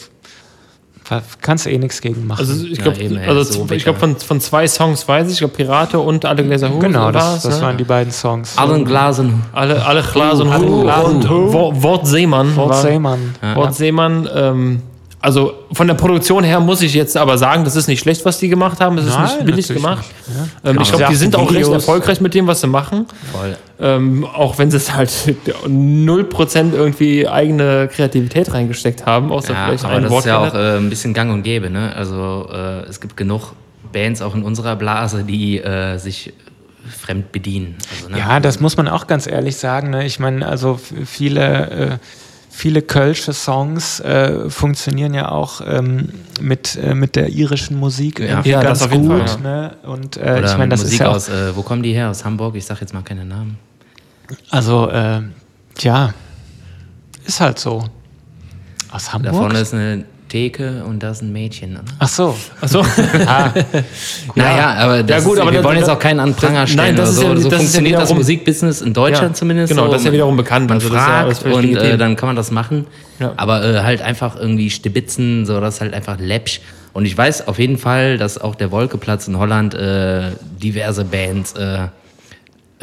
kannst du eh nichts gegen machen. Also ich glaube, ja, also so glaub, von, von zwei Songs weiß ich, ich glaube Pirate und Alle Gläser Hut. Genau, das, das ne? waren die beiden Songs. Alle Glasen. Alle, alle Glasen Hut. Und Wort Seemann. Wort Seemann. Wort Seemann. Ähm, also von der Produktion her muss ich jetzt aber sagen, das ist nicht schlecht, was die gemacht haben. Es ist nicht billig gemacht. Nicht. Ja. Ähm, ich glaube, die sind auch recht erfolgreich mit dem, was sie machen. Voll. Ähm, auch wenn sie es halt 0% irgendwie eigene Kreativität reingesteckt haben, außer ja, vielleicht aber ein das Wort ist ja auch äh, ein bisschen gang und gäbe. Ne? Also äh, es gibt genug Bands auch in unserer Blase, die äh, sich fremd bedienen. Also, ne? Ja, das muss man auch ganz ehrlich sagen. Ne? Ich meine, also viele äh, viele kölsche Songs äh, funktionieren ja auch ähm, mit, äh, mit der irischen Musik ja, ja ganz das auf jeden gut. Fall, ja. ne? Und äh, ich meine, das Musik ist ja auch, aus, äh, wo kommen die her? Aus Hamburg? Ich sage jetzt mal keine Namen. Also, äh, ja, ist halt so. Aus Hamburg? Da vorne ist eine Theke und da ist ein Mädchen. Oder? Ach so. Ach so. ah. Naja, aber, das ja, gut, aber wir wollen jetzt auch keinen Anpranger stellen. Nein, das so. Ja, so das funktioniert das Musikbusiness in Deutschland ja, zumindest. Genau, so. das ist ja wiederum bekannt. Man also fragt und äh, dann kann man das machen. Aber äh, halt einfach irgendwie stibitzen, so das ist halt einfach läppsch. Und ich weiß auf jeden Fall, dass auch der Wolkeplatz in Holland äh, diverse Bands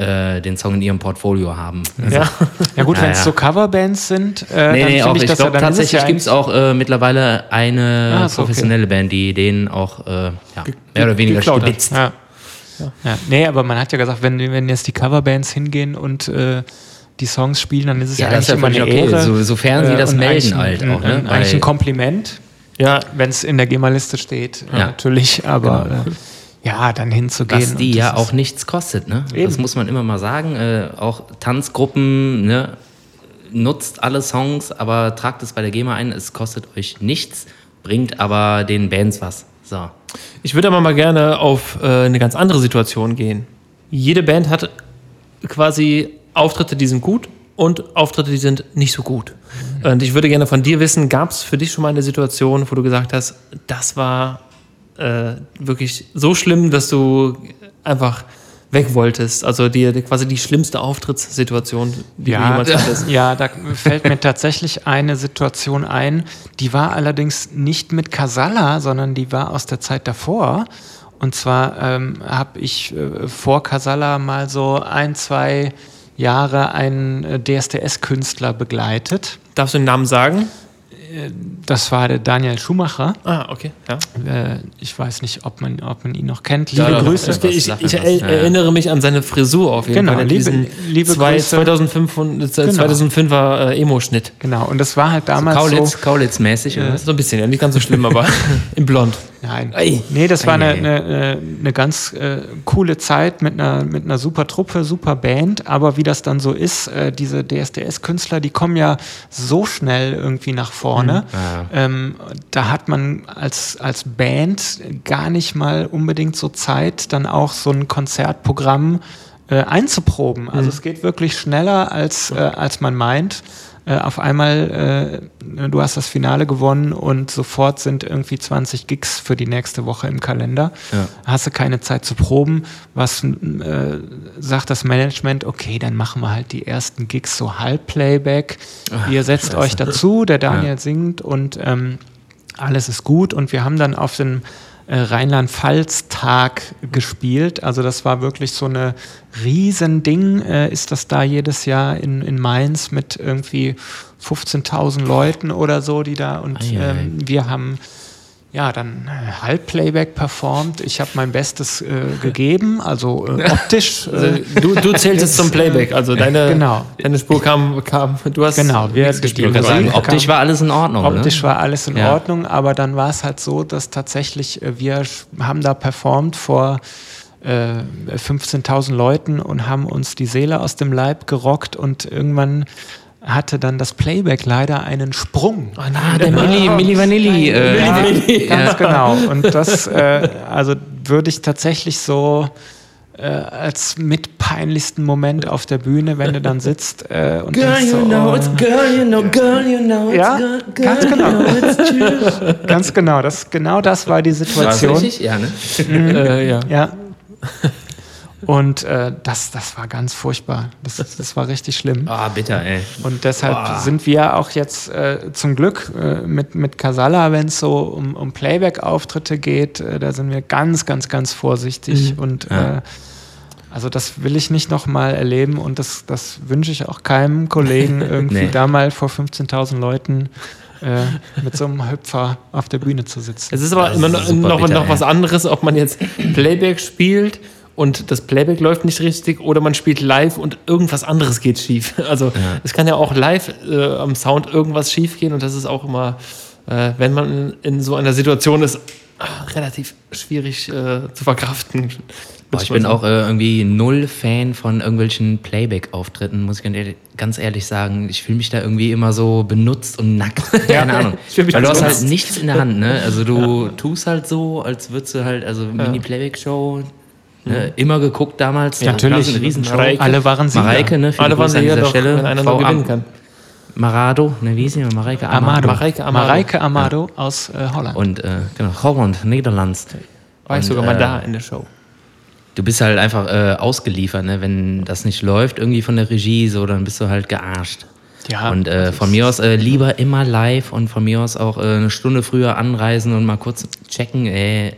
äh, äh, den Song in ihrem Portfolio haben. Also, ja. ja gut, wenn es so Coverbands sind, äh, nee, nee, auch, ich, ich glaube tatsächlich gibt es auch äh, mittlerweile eine ah, so, professionelle okay. Band, die den auch äh, ja, mehr oder weniger stibitzt. Ja. Ja. ja. Nee, aber man hat ja gesagt, wenn, wenn jetzt die Coverbands hingehen und äh, die Songs spielen, dann ist es ja, ja eigentlich immer eine okay. Ehre. So, sofern sie das melden halt auch. Ne? Eigentlich ein Kompliment, ja. wenn es in der GEMA-Liste steht, ja. natürlich, aber... Genau ja, dann hinzugehen. Was die und ja auch nichts kostet, ne? Eben. Das muss man immer mal sagen. Äh, auch Tanzgruppen, ne? Nutzt alle Songs, aber tragt es bei der GEMA ein. Es kostet euch nichts, bringt aber den Bands was. So. Ich würde aber mal gerne auf äh, eine ganz andere Situation gehen. Jede Band hat quasi Auftritte, die sind gut und Auftritte, die sind nicht so gut. Und ich würde gerne von dir wissen, gab es für dich schon mal eine Situation, wo du gesagt hast, das war äh, wirklich so schlimm, dass du einfach weg wolltest? Also die, die quasi die schlimmste Auftrittssituation, die du Ja, jemals hattest. ja, da fällt mir tatsächlich eine Situation ein, die war allerdings nicht mit Casalla, sondern die war aus der Zeit davor. Und zwar ähm, habe ich äh, vor Casalla mal so ein, zwei Jahre einen äh, DSDS-Künstler begleitet. Darfst du den Namen sagen? Das war der Daniel Schumacher. Ah, okay. Ja. Äh, ich weiß nicht, ob man, ob man ihn noch kennt. Liebe Ja, Grüße. Ich, ich, er- erinnere mich an seine Frisur auf jeden Genau, Fall. liebe- liebe zwei, Grüße. 2500, äh, Genau. 2005er äh, Emo-Schnitt. Genau, und das war halt damals Kaulitz, so. Kaulitz-mäßig, oder? So ein bisschen, ja, nicht ganz so schlimm, aber im Blond. Nein. Ei. Nee, das war Ei, eine, ei, ei. eine, äh, eine ganz äh, coole Zeit mit einer, mit einer super Truppe, super Band. Aber wie das dann so ist, äh, diese DSDS-Künstler, die kommen ja so schnell irgendwie nach vorne. Ja. Ähm, da hat man als, als Band gar nicht mal unbedingt so Zeit, dann auch so ein Konzertprogramm äh, einzuproben. Also es geht wirklich schneller, als, äh, als man meint. Äh, auf einmal, äh, du hast das Finale gewonnen und sofort sind irgendwie 20 Gigs für die nächste Woche im Kalender. Ja. Hast du keine Zeit zu proben. Was äh, sagt das Management? Okay, dann machen wir halt die ersten Gigs so Halbplayback. Ihr setzt euch dazu, der Daniel singt und ähm, alles ist gut. Und wir haben dann auf den äh, Rheinland-Pfalz-Tag gespielt. Also das war wirklich so eine Riesending, äh, ist das da jedes Jahr in, in Mainz mit irgendwie 15.000 Leuten oder so, die da und ähm, wir haben ja, dann äh, Halbplayback performt. Ich habe mein Bestes äh, gegeben, also äh, optisch. Also, Äh, du, du zähltest zum Playback, also deine, Genau. deine Spur kam, kam du hast Genau, wir- gespielt. Sagen, Musik optisch kam- war alles in Ordnung, Optisch ne? war alles in Ja. Ordnung, aber dann war es halt so, dass tatsächlich äh, wir haben da performt vor äh, 15.000 Leuten und haben uns die Seele aus dem Leib gerockt und irgendwann hatte dann das Playback leider einen Sprung. Ah, der Milli, Milli Vanilli. Äh, Ja, ganz genau. Und das, äh, also würde ich tatsächlich so äh, als mit peinlichsten Moment auf der Bühne, wenn du dann sitzt äh, und Girl, denkst you so, know oh, it's girl, you know, girl, you know it's Ja, girl, girl, ganz you genau. know it's true. ganz genau, das, genau das war die War das Situation. richtig? Ja, ne? Äh, ja. Ja. Und äh, das, das war ganz furchtbar. Das, das war richtig schlimm. Ah, bitter, ey. Und deshalb Boah. sind wir auch jetzt äh, zum Glück äh, mit, mit Casalla, wenn es so um, um Playback-Auftritte geht, äh, da sind wir ganz, ganz, ganz vorsichtig. Und Ja. äh, also das will ich nicht nochmal erleben und das, das wünsche ich auch keinem Kollegen, irgendwie Nee. da mal vor 15.000 Leuten äh, mit so einem Hüpfer auf der Bühne zu sitzen. Es ist aber Das immer ist noch, bitter, noch was anderes, ob man jetzt Playback spielt und das Playback läuft nicht richtig oder man spielt live und irgendwas anderes geht schief. Also es kann ja auch live äh, am Sound irgendwas schief gehen und das ist auch immer, äh, wenn man in, in so einer Situation ist, ah, relativ schwierig äh, zu verkraften. Boah, ich bin auch äh, irgendwie null Fan von irgendwelchen Playback-Auftritten, muss ich ganz ehrlich, sagen. Ich fühle mich da irgendwie immer so benutzt und nackt. Keine Ahnung. Ich fühl mich Weil du hast halt nichts in der Hand, ne? Also du tust halt so, als würdest du halt, also Mini-Playback-Show, ne? immer geguckt damals. Ja, natürlich. Mareike. Alle waren Sieger. Mareike, ne? Viele Alle waren Grüße an dieser doch, Stelle. wenn einer noch gewinnen kann. Marado, ne, wie hieß sie? Mareike Amado. Mareike Amado. Mareike Amado aus äh, Holland. Und, äh, genau, Holland, Niederlands. War ich Und, sogar mal äh, da in der Show. Du bist halt einfach äh, ausgeliefert, ne? wenn das nicht läuft, irgendwie von der Regie, so, dann bist du halt gearscht. Ja, und äh, von mir aus äh, lieber immer live und von mir aus auch äh, eine Stunde früher anreisen und mal kurz checken. Ey,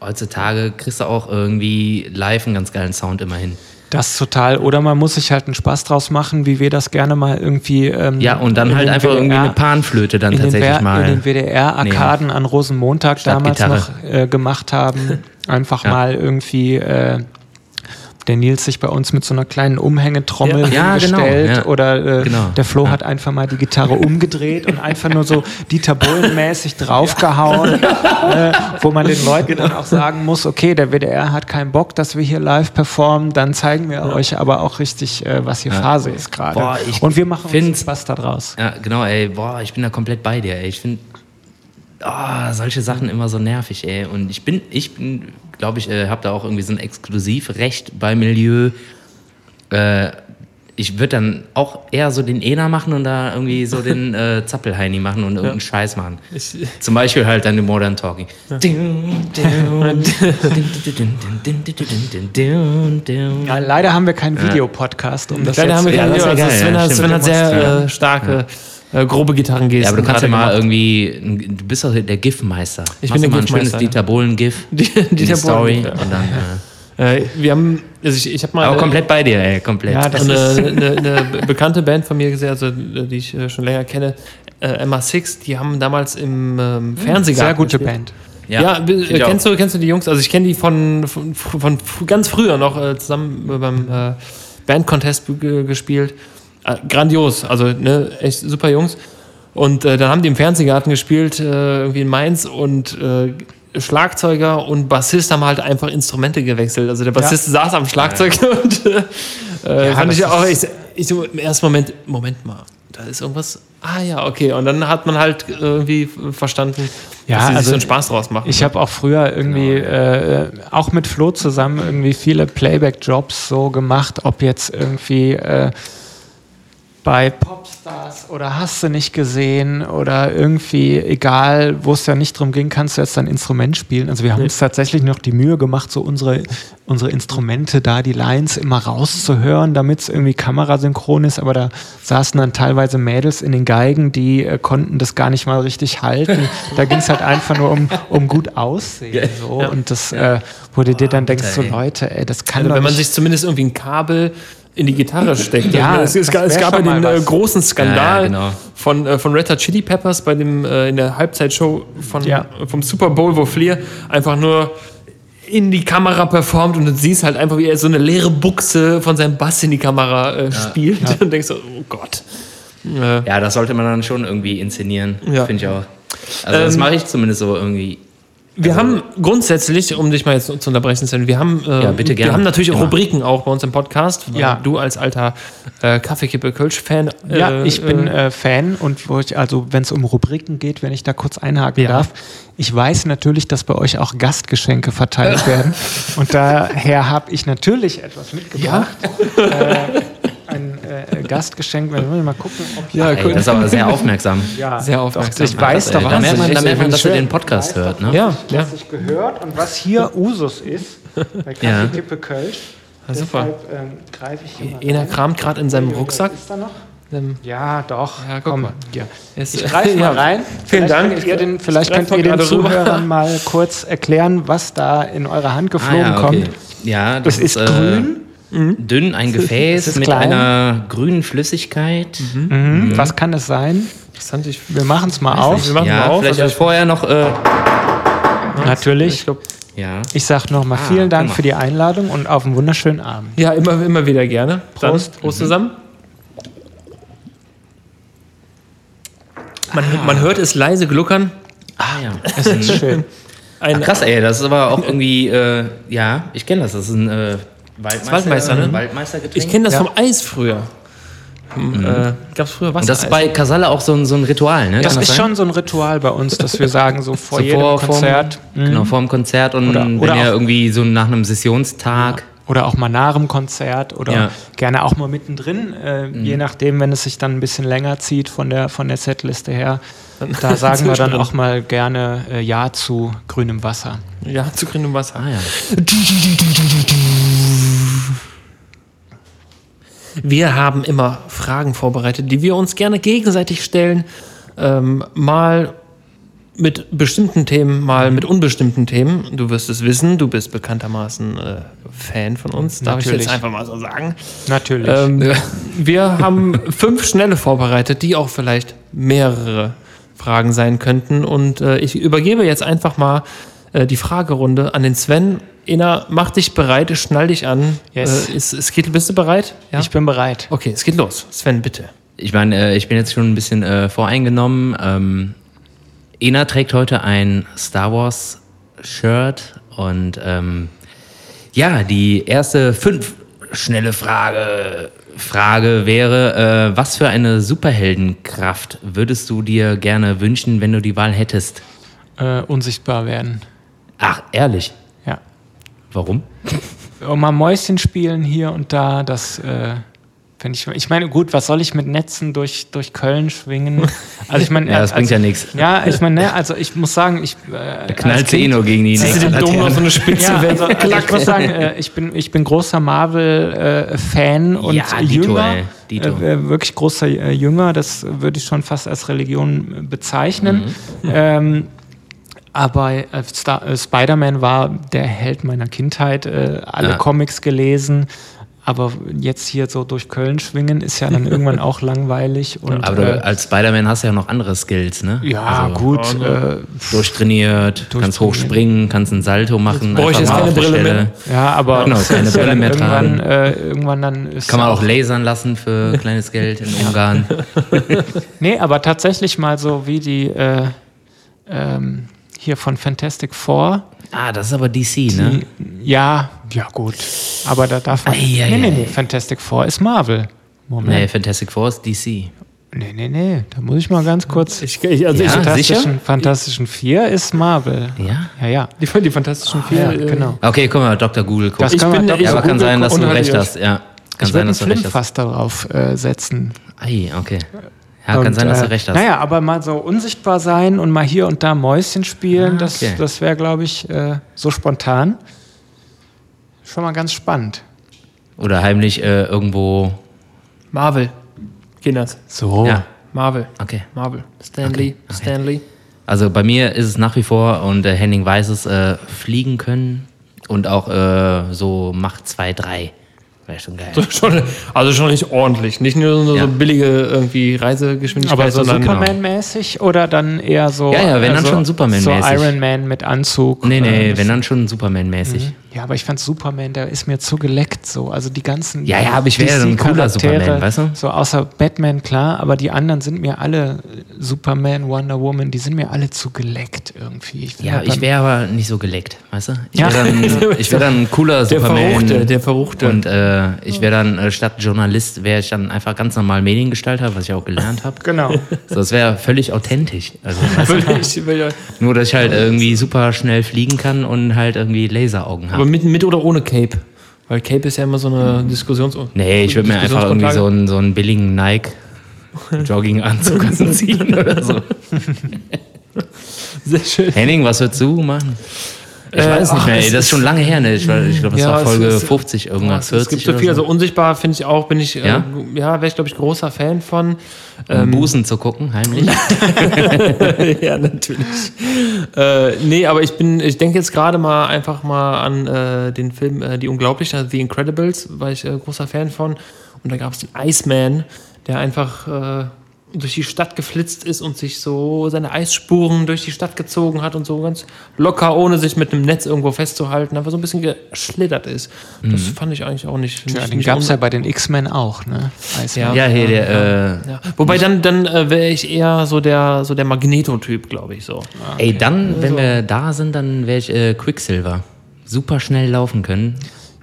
heutzutage kriegst du auch irgendwie live einen ganz geilen Sound immerhin. Das total. Oder man muss sich halt einen Spaß draus machen, wie wir das gerne mal irgendwie. Ähm, Ja, und dann halt einfach irgendwie WDR eine Panflöte dann tatsächlich WR mal. in den WDR-Arkaden an Rosenmontag damals noch äh, gemacht haben. Einfach Ja. mal irgendwie äh, der Nils sich bei uns mit so einer kleinen Umhängetrommel Ja. Ja, genau, hingestellt ja. oder äh, Genau. der Flo hat einfach mal die Gitarre umgedreht und einfach nur so Dieter Bohlen-mäßig draufgehauen, äh, wo man den Leuten Genau. dann auch sagen muss, okay, der WDR hat keinen Bock, dass wir hier live performen, dann zeigen wir euch aber auch richtig, äh, was hier Phase ist gerade. Und wir machen uns find's- Spaß da draus. Ja, genau, ey, boah, ich bin da komplett bei dir, ey. Ich finde oh, solche Sachen immer so nervig, ey. Und ich bin, ich bin, glaube ich, äh, habe da auch irgendwie so ein Exklusivrecht bei Milieu. Äh, ich würde dann auch eher so den Ena machen und da irgendwie so den äh, Zappelheini machen und irgendeinen Scheiß machen. Ich, Zum Beispiel halt dann den Modern Talking. Ja, leider haben wir keinen Videopodcast, um das leider jetzt haben wir ja, kein das Video. ist Also ja Sven, ja, Sven hat sehr äh, starke, äh, grobe Gitarrengesten. Ja, aber du kannst ja mal gemacht. irgendwie, du bist doch der GIF-Meister. Ich Machst bin der mal ein schönes GIF-Meister, Dieter Bohlen-GIF Dieter Story Bohlen, ja. und dann... Äh, Äh, wir haben, also ich, ich habe mal aber komplett bei dir, ey, komplett. Ja, das eine, eine, eine bekannte Band von mir gesehen, also die ich äh, schon länger kenne, äh, MA6, die haben damals im ähm, Fernsehgarten Sehr gute gespielt. Band. Ja, find äh, kennst, du, kennst du die Jungs? Also ich kenne die von, von, von ganz früher noch äh, zusammen beim äh, Band-Contest ge- gespielt. Äh, grandios, also ne, echt super Jungs. Und äh, dann haben die im Fernsehgarten gespielt, äh, irgendwie in Mainz und äh, Schlagzeuger und Bassist haben halt einfach Instrumente gewechselt. Also der Bassist saß am Schlagzeug und äh, äh, fand ich auch, ich, ich so im ersten Moment, Moment mal, da ist irgendwas. Ah ja, okay. Und dann hat man halt irgendwie verstanden, Ja, dass sie sich also so einen Spaß draus machen. Ich habe auch früher irgendwie, äh, auch mit Flo zusammen, irgendwie viele Playback-Jobs so gemacht, ob jetzt irgendwie äh, bei Popstars oder hast du nicht gesehen oder irgendwie, egal, wo es ja nicht drum ging, kannst du jetzt dein Instrument spielen. Also wir haben uns tatsächlich noch die Mühe gemacht, so unsere, unsere Instrumente da, die Lines immer rauszuhören, damit es irgendwie kamerasynchron ist, aber da saßen dann teilweise Mädels in den Geigen, die äh, konnten das gar nicht mal richtig halten. Da ging es halt einfach nur um, um gut aussehen. So. Und das, äh, wo du dir dann denkst, so. Leute, ey, das kann Also wenn man sich zumindest irgendwie ein Kabel in die Gitarre steckt. Ja, es, es, es wär gab ja den äh, großen Skandal Ja, ja, genau. von, äh, von Red Hot Chili Peppers bei dem, äh, in der Halbzeitshow von, Ja. vom Super Bowl, wo Fleer einfach nur in die Kamera performt und du siehst halt einfach, wie er so eine leere Buchse von seinem Bass in die Kamera äh, spielt und denkst so, oh Gott. Ja, das sollte man dann schon irgendwie inszenieren, Ja. finde ich auch. Also das Ähm, mache ich zumindest so irgendwie. Wir haben grundsätzlich, um dich mal jetzt zu unterbrechen, Sven, wir haben, äh, Ja, bitte wir haben natürlich auch. Rubriken auch bei uns im Podcast. weil Ja. Du als alter äh, Kaffeekippe-Kölsch-Fan. Ja, äh, ich bin äh, äh, Fan und wo ich, also wenn es um Rubriken geht, wenn ich da kurz einhaken Ja. darf, ich weiß natürlich, dass bei euch auch Gastgeschenke verteilt werden. Und daher habe ich natürlich etwas mitgebracht. Äh, ein äh, Gastgeschenk, wenn wir mal gucken, ob ja, Ey, das ist aber sehr aufmerksam. ja, Sehr aufmerksam. Ich weiß doch, da was merkt man, ich- da merkt man dass du den Podcast hört, ne? ja, ja. was ich gehört und was hier Usus ist bei Ja. Kaffeekippe Kölsch. Ja, super. Deshalb ähm, greife ich hier mal Ena rein. kramt gerade in seinem Rucksack. Ist da noch? Ähm, Ja, doch. Ja, guck Komm, mal. Hier. es- Ich greife mal ja. rein. Vielen vielleicht Dank. Könnt ihr den, vielleicht könnt ihr den. Zuhörern mal kurz erklären, was da in eure Hand Ah, geflogen ja, okay. kommt. Ja, das Es ist äh, grün. Dünn, ein Gefäß ist mit klein. einer grünen Flüssigkeit. Mhm. Was kann es sein? Interessant, ich, Wir machen es mal auf. wir machen Ja, mal auf. vielleicht Also vorher noch. Äh, Natürlich. ich glaub, ja. Ich sage nochmal Ah, vielen Dank mal. für die Einladung und auf einen wunderschönen Abend. ja, immer, immer wieder gerne. Prost. Dann, Prost zusammen. Man, man hört es leise gluckern. Ah ja. Es ist schön. Ein, Ach, krass, ey, das ist aber auch irgendwie. Äh, ja, ich kenne das. Das ist ein äh, Waldmeister, Waldmeister, ne? Waldmeistergetränk. ich kenne das Ja. vom Eis früher. Hm, Äh, Gab es früher was? Und das ist bei Kasalle auch so ein, so ein Ritual, ne? Das ist sein? schon so ein Ritual bei uns, dass wir sagen, so vor So jedem vor- Konzert Vorm, Genau, vor dem Konzert und Oder- wenn oder ihr auch- irgendwie so nach einem Sessionstag. oder auch mal nach dem Konzert oder Ja. gerne auch mal mittendrin, äh, je nachdem, wenn es sich dann ein bisschen länger zieht von der, von der Setliste her. Da sagen wir dann auch mal gerne äh, Ja zu grünem Wasser. Ja, zu grünem Wasser. Ah ja. Wir haben immer Fragen vorbereitet, die wir uns gerne gegenseitig stellen. Ähm, mal mit bestimmten Themen, mal mit unbestimmten Themen. Du wirst es wissen, du bist bekanntermaßen äh, Fan von uns, darf ich Natürlich. jetzt einfach mal so sagen. Natürlich. Ähm, wir haben fünf schnelle vorbereitet, die auch vielleicht mehrere Fragen sein könnten. Und äh, ich übergebe jetzt einfach mal äh, die Fragerunde an den Sven. Ena, mach dich bereit, schnall dich an. Yes. Äh, ist, es geht, bist du bereit? Ja. Ich bin bereit. okay, es geht los. Sven, bitte. Ich meine, äh, ich bin jetzt schon ein bisschen äh, voreingenommen. Ähm, Ena trägt heute ein Star Wars Shirt und ähm, ja, die erste fünf schnelle Frage, Frage wäre, äh, was für eine Superheldenkraft würdest du dir gerne wünschen, wenn du die Wahl hättest? Äh, unsichtbar werden. Ach, ehrlich? Warum? Und mal Mäuschen spielen hier und da, das äh, finde ich. Ich meine, gut, was soll ich mit Netzen durch, durch Köln schwingen? Also ich meine, Ja, das bringt also, ja nichts. Ja, ich meine, ne, also ich muss sagen, ich. Äh, Da knallt sie eh nur gegen die nächste Laterne. so eine Spitze ja, also, also ich muss sagen, äh, ich, bin, ich bin großer Marvel-Fan und Ja, Dito, Jünger. ey. Äh, äh, wirklich großer äh, Jünger, das würde ich schon fast als Religion äh, bezeichnen. Mhm. Ähm, aber äh, äh, Spider-Man war der Held meiner Kindheit, äh, alle Ja. Comics gelesen. Aber jetzt hier so durch Köln schwingen ist ja dann irgendwann auch langweilig. Und, Aber du, äh, als Spider-Man hast du ja noch andere Skills, ne? ja, Also, gut. Äh, Durchtrainiert, kannst hochspringen, kannst einen Salto machen. brauche ich jetzt mal keine auf der Brille Stelle. mehr. ja, aber Genau, keine Brille dann mehr irgendwann, tragen. äh, irgendwann dann ist Kann man auch lasern lassen für kleines Geld in Ungarn. Nee, aber tatsächlich mal so wie die äh, ähm, hier von Fantastic Four. Ah, das ist aber DC, ne? Die, ja, ja gut. Aber da darf man. Ei, ei, nee, nee, ei. nee. Fantastic Four ist Marvel. Nee, Moment. Fantastic Four ist DC. Nee, nee, nee. Da muss ich mal ganz kurz. Ich, ich, also Ja, ich, Fantastischen, sicher? Fantastischen Vier ist Marvel. Ja? Ja, ja. die, die fantastischen vier. ja äh, genau. Okay, guck mal, Dr. Google guckt. Das Ich kann man bin- ich ja, aber kann sein, dass du recht hast. Ja, kann ich sein, würde einen dass du recht Film hast. fast darauf äh, setzen. Ei, okay. Ja, kann Und, sein, dass äh, du recht hast. Naja, aber mal so unsichtbar sein und mal hier und da Mäuschen spielen, Ah, das, okay. das wäre, glaube ich, äh, so spontan. Schon mal ganz spannend. Oder heimlich äh, irgendwo. Marvel. Kinders. So. Ja, Marvel. okay. Marvel. Stanley. Stanley. Also bei mir ist es nach wie vor, und äh, Henning weiß es, äh, fliegen können und auch äh, so Macht 2, 3. Wäre schon geil. So, schon, also schon nicht ordentlich. Nicht nur so, Ja. so billige irgendwie Reisegeschwindigkeit, Aber so Superman-mäßig oder dann eher so. Ja, ja, wenn dann äh, so- schon Superman-mäßig. So Iron Man mit Anzug. Nee, nee, wenn dann schon Superman-mäßig. Ja, aber ich fand Superman, der ist mir zu geleckt so. Also die ganzen. Ja, ja, aber ich wäre ein cooler Superman, weißt du? So außer Batman, klar, aber die anderen sind mir alle, Superman, Wonder Woman, die sind mir alle zu geleckt irgendwie. Ich Ja, find, ich wäre aber nicht so geleckt, weißt du? Ich Ja. wäre dann, ich wär dann ein cooler der Superman. Verruchte, der Verruchte. Und äh, ich wäre dann äh, statt Journalist, wäre ich dann einfach ganz normal Mediengestalter, was ich auch gelernt habe. Genau. So, das wäre völlig authentisch. Also, ich, nur, dass ich halt irgendwie super schnell fliegen kann und halt irgendwie Laseraugen aber mit, mit oder ohne Cape? Weil Cape ist ja immer so eine Diskussions... Nee, ich würde mir einfach irgendwie so einen, so einen billigen Nike Jogginganzug anziehen oder so. Sehr schön. Henning, was würdest du machen? Ich Äh, weiß nicht mehr, es ey, das ist schon lange her, ne? Ich, ich glaube, das Ja, war Folge ist- 50 irgendwas, es, 40 es gibt so viel, also unsichtbar finde ich auch, bin ich, äh, Ja? ja, wäre ich glaube ich großer Fan von. um Busen zu gucken, heimlich. ja, natürlich. äh, nee, aber ich bin, ich denke jetzt gerade mal einfach mal an äh, den Film äh, Die Unglaublichen, The Incredibles, war ich äh, großer Fan von. Und da gab es den Iceman, der einfach äh, durch die Stadt geflitzt ist und sich so seine Eisspuren durch die Stadt gezogen hat und so ganz locker, ohne sich mit einem Netz irgendwo festzuhalten, einfach so ein bisschen geschlittert ist. Das fand ich eigentlich auch nicht. Ja, nicht, den gab es ja bei den X-Men auch, ne? Iceman. Ja, hier, der, äh, ja. Wobei dann, dann äh, wäre ich eher so der, so der Magneto-Typ, glaube ich so. ey, dann, wenn wir da sind, dann wäre ich äh, Quicksilver. Super schnell laufen können.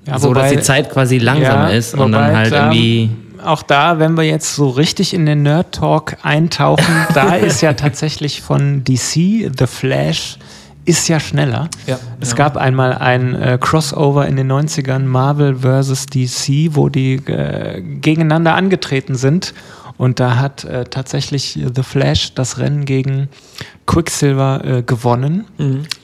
Ja, so, dass wobei- die Zeit quasi langsamer ist und wobei, dann halt klar, irgendwie. Auch da, wenn wir jetzt so richtig in den Nerd-Talk eintauchen, da ist ja tatsächlich von DC The Flash ist ja schneller. Ja, es ja. gab einmal ein äh, Crossover in den 90ern, Marvel vs. DC, wo die äh, gegeneinander angetreten sind. Und da hat äh, tatsächlich The Flash das Rennen gegen Quicksilver äh, gewonnen.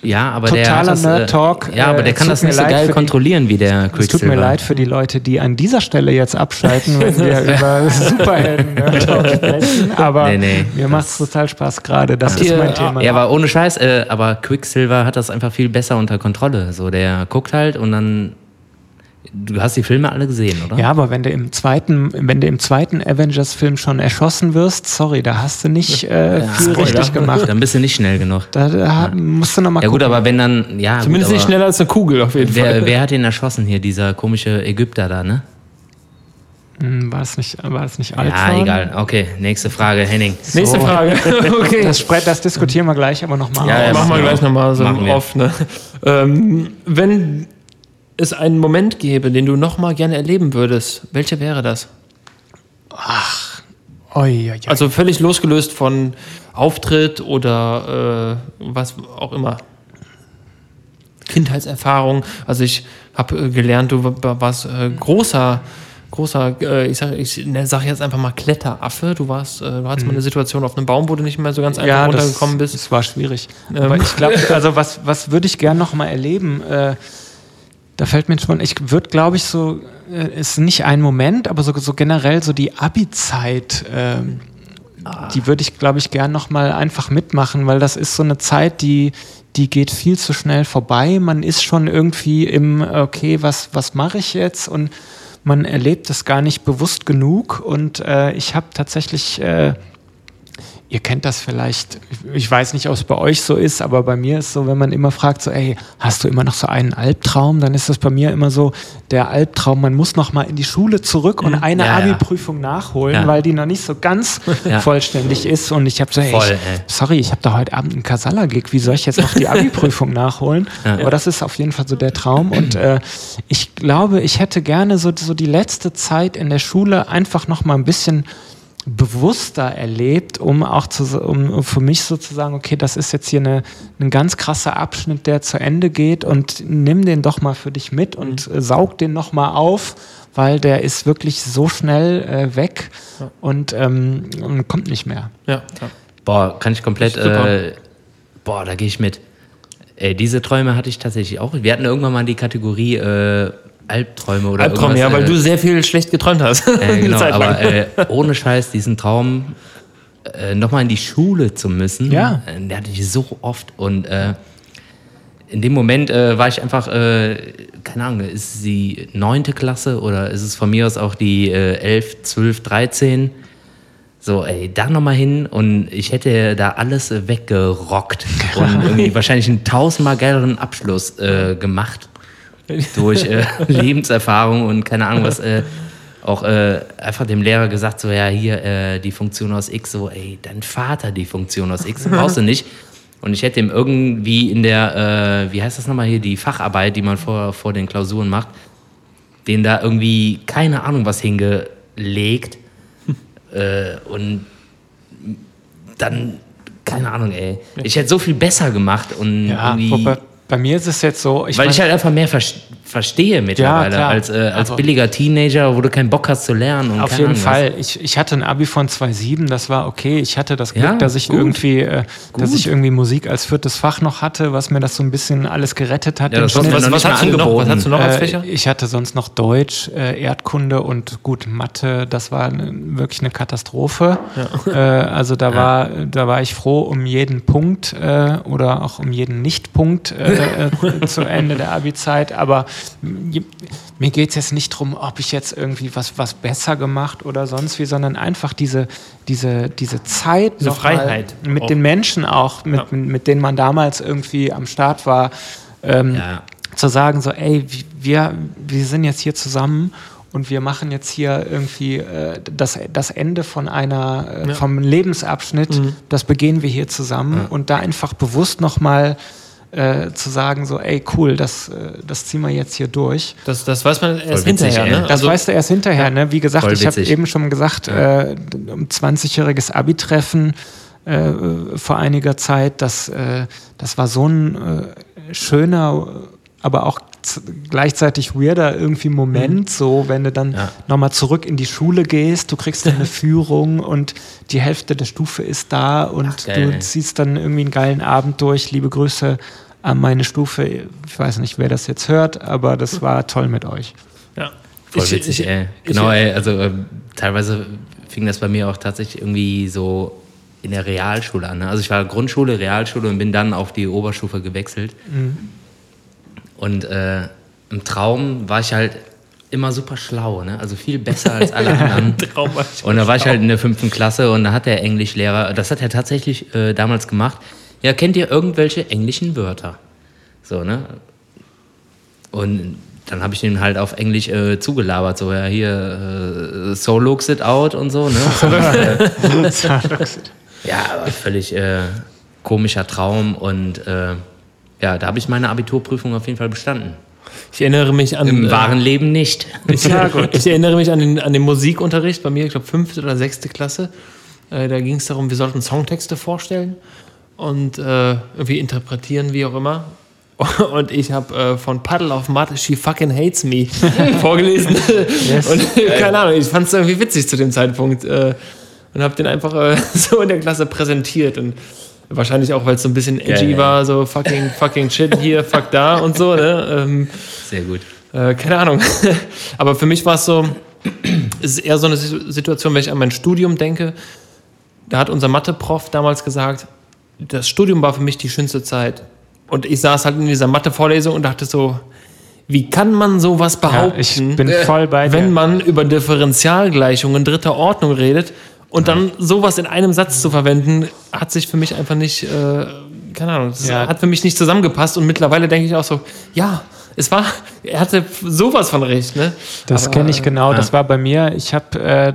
Ja, aber der. Totaler das, äh, Nerd-Talk, Ja, aber äh, der kann tut das nicht so geil kontrollieren wie der Es Quicksilver. tut mir leid für die Leute, die an dieser Stelle jetzt abschalten, wenn wir über Superhelden Nerd-Talk sprechen. Aber Nee, nee. mir macht es total Spaß gerade. Das ist Ihr- mein Thema. Ja, aber ohne Scheiß, äh, aber Quicksilver hat das einfach viel besser unter Kontrolle. So, der guckt halt und dann du hast die Filme alle gesehen, oder? Ja, aber wenn du im zweiten, wenn du im zweiten Avengers-Film schon erschossen wirst, sorry, da hast du nicht äh, viel Spoiler. richtig gemacht. Dann bist du nicht schnell genug. Da, da musst du noch mal Ja gut, aber wenn dann, ja. Zumindest gut, nicht schneller als eine Kugel auf jeden Wer, Fall. wer hat ihn erschossen hier, dieser komische Ägypter da, ne? Hm, War das nicht, war das nicht Ja, Ultron? egal. Okay, nächste Frage, Henning. Nächste So. Frage. okay. Das, das diskutieren wir gleich aber nochmal. Ja, ja, machen wir gleich nochmal so off. Ne? Ähm, wenn es einen Moment gäbe, den du nochmal gerne erleben würdest, welcher wäre das? Oi, oi, oi. Also völlig losgelöst von Auftritt oder äh, was auch immer. Kindheitserfahrung. Also ich habe äh, gelernt, du wa- warst äh, großer, großer, äh, ich sage ich sag jetzt einfach mal Kletteraffe. Du warst, äh, du hattest mal eine Situation auf einem Baum, wo du nicht mehr so ganz einfach ja, das, runtergekommen bist. das war schwierig. Ähm. Aber ich glaube, also was, was würde ich gern noch mal erleben? Da fällt mir schon, ich würde, glaube ich, so, äh, ist nicht ein Moment, aber so, so generell so die Abi-Zeit, ähm, die würde ich, glaube ich, gern noch mal einfach mitmachen, weil das ist so eine Zeit, die, die geht viel zu schnell vorbei. Man ist schon irgendwie im, okay, was, was mache ich jetzt? Und man erlebt es gar nicht bewusst genug. Und äh, ich habe tatsächlich äh, Ihr kennt das vielleicht, ich weiß nicht, ob es bei euch so ist, aber bei mir ist so, wenn man immer fragt, so, ey, hast du immer noch so einen Albtraum? Dann ist das bei mir immer so, der Albtraum, man muss noch mal in die Schule zurück und eine Ja. Abi-Prüfung nachholen, Ja. weil die noch nicht so ganz Ja. vollständig ist. Und ich habe so, ey, Voll, ich, sorry, ich habe da heute Abend einen Casalla-Gig, wie soll ich jetzt noch die Abi-Prüfung nachholen? Aber das ist auf jeden Fall so der Traum. Und äh, ich glaube, ich hätte gerne so, so die letzte Zeit in der Schule einfach noch mal ein bisschen bewusster erlebt, um auch zu, um für mich sozusagen, okay, das ist jetzt hier eine, ein ganz krasser Abschnitt, der zu Ende geht und nimm den doch mal für dich mit und äh, saug den noch mal auf, weil der ist wirklich so schnell äh, weg und, ähm, und kommt nicht mehr. Ja, ja. Boah, kann ich komplett. Äh, boah, da gehe ich mit. Ey, diese Träume hatte ich tatsächlich auch. Wir hatten irgendwann mal die Kategorie äh, Albträume oder irgendwas. ja, weil äh, du sehr viel schlecht geträumt hast. Äh, genau, aber äh, ohne Scheiß, diesen Traum, äh, nochmal in die Schule zu müssen, Ja. äh, der hatte ich so oft. Und äh, in dem Moment äh, war ich einfach, keine Ahnung, ist es die neunte Klasse oder ist es von mir aus auch die äh, 11, 12, 13? So, ey, da nochmal hin und ich hätte da alles weggerockt und irgendwie wahrscheinlich einen tausendmal geileren Abschluss gemacht durch äh, Lebenserfahrung und keine Ahnung was. Äh, auch äh, einfach dem Lehrer gesagt, so, ja, hier äh, die Funktion aus X, so, ey, dein Vater die Funktion aus X, brauchst du nicht. Und ich hätte ihm irgendwie in der, äh, wie heißt das nochmal hier, die Facharbeit, die man vor, vor den Klausuren macht, den da irgendwie, keine Ahnung, was hingelegt. äh, und dann, keine Ahnung, ey. Ich hätte so viel besser gemacht und Ja, irgendwie. Bei mir ist es jetzt so, ich Weil mein- ich halt einfach mehr ver verstehe mittlerweile klar. als, äh, als Also- billiger Teenager, wo du keinen Bock hast zu lernen. Und Auf jeden Ahnung Fall. Ich, ich hatte ein Abi von 2,7, das war okay. Ich hatte das Glück, Ja, dass ich gut. irgendwie, äh, dass ich irgendwie Musik als viertes Fach noch hatte, was mir das so ein bisschen alles gerettet hat. Ja, was, was, nicht mal hast du noch, was hast du noch als Äh, Fächer? ich hatte sonst noch Deutsch, äh, Erdkunde und gut Mathe. Das war wirklich eine Katastrophe. Äh, also da war da war ich froh um jeden Punkt äh, oder auch um jeden Nichtpunkt äh, äh, zu Ende der Abi-Zeit. Aber mir geht es jetzt nicht darum, ob ich jetzt irgendwie was was besser gemacht oder sonst wie, sondern einfach diese diese diese Zeit, Diese noch mal Freiheit mit auch. den Menschen auch, mit, Ja. mit, denen man damals irgendwie am Start war. Ähm, Ja. zu sagen, so, ey, wir, wir sind jetzt hier zusammen und wir machen jetzt hier irgendwie äh, das, das Ende von einer, äh, Ja. vom Lebensabschnitt, das begehen wir hier zusammen und da einfach bewusst nochmal äh, zu sagen, so, ey, cool, das, äh, das ziehen wir jetzt hier durch. Das, das weiß man erst witzig, hinterher, ne? Das Also- weißt du erst hinterher, ne? Wie gesagt, ich habe eben schon gesagt, äh, um 20-jähriges Abi-Treffen äh, vor einiger Zeit, das, äh, das war so ein äh, schöner, aber auch gleichzeitig weirder irgendwie Moment, so wenn du dann Ja. nochmal zurück in die Schule gehst, du kriegst eine Führung und die Hälfte der Stufe ist da und Ach, du ziehst dann irgendwie einen geilen Abend durch. Liebe Grüße an meine Stufe. Ich weiß nicht, wer das jetzt hört, aber das war toll mit euch. ja. Voll Ich- witzig, ich- ey. ich- Genau, ey. Also ähm, teilweise fing das bei mir auch tatsächlich irgendwie so in der Realschule an. Ne? Also ich war Grundschule, Realschule und bin dann auf die Oberstufe gewechselt. Mhm. Und äh, im Traum war ich halt immer super schlau, ne? also viel besser als alle anderen. Und da war ich halt in der fünften Klasse und da hat der Englischlehrer, das hat er tatsächlich äh, damals gemacht, ja, kennt ihr irgendwelche englischen Wörter? So, ne? Und dann habe ich ihn halt auf Englisch äh, zugelabert, so, ja, hier, äh, so looks it out und so, ne? ja, aber völlig äh, komischer Traum und äh, ja, da habe ich meine Abiturprüfung auf jeden Fall bestanden. Ich erinnere mich an. Im äh, wahren Leben nicht. Ja, gut. Ich erinnere mich an den, an den Musikunterricht bei mir, ich glaube, fünfte oder sechste Klasse. Äh, da ging es darum, wir sollten Songtexte vorstellen und äh, irgendwie interpretieren, wie auch immer. Und ich habe äh, von Puddle of Mud, She Fucking Hates Me vorgelesen. Und keine Ahnung, ich fand es irgendwie witzig zu dem Zeitpunkt. Äh, und habe den einfach äh, so in der Klasse präsentiert. Und wahrscheinlich auch, weil es so ein bisschen edgy Geil. war, so fucking, fucking shit hier, fuck da und so. Ne? Ähm, Sehr gut. äh, keine Ahnung. Aber für mich war es so, es ist eher so eine Situ- Situation, wenn ich an mein Studium denke. Da hat unser Mathe-Prof damals gesagt, das Studium war für mich die schönste Zeit. Und ich saß halt in dieser Mathe-Vorlesung und dachte so, wie kann man sowas Ja, behaupten, ich bin voll bei dir. wenn man über Differentialgleichungen dritter Ordnung redet und dann sowas in einem Satz zu verwenden, hat sich für mich einfach nicht, äh, keine Ahnung, das Ja. hat für mich nicht zusammengepasst. Und mittlerweile denke ich auch so, ja, es war, er hatte sowas von recht, ne? Das kenne ich genau. ja. Das war bei mir. Ich habe äh,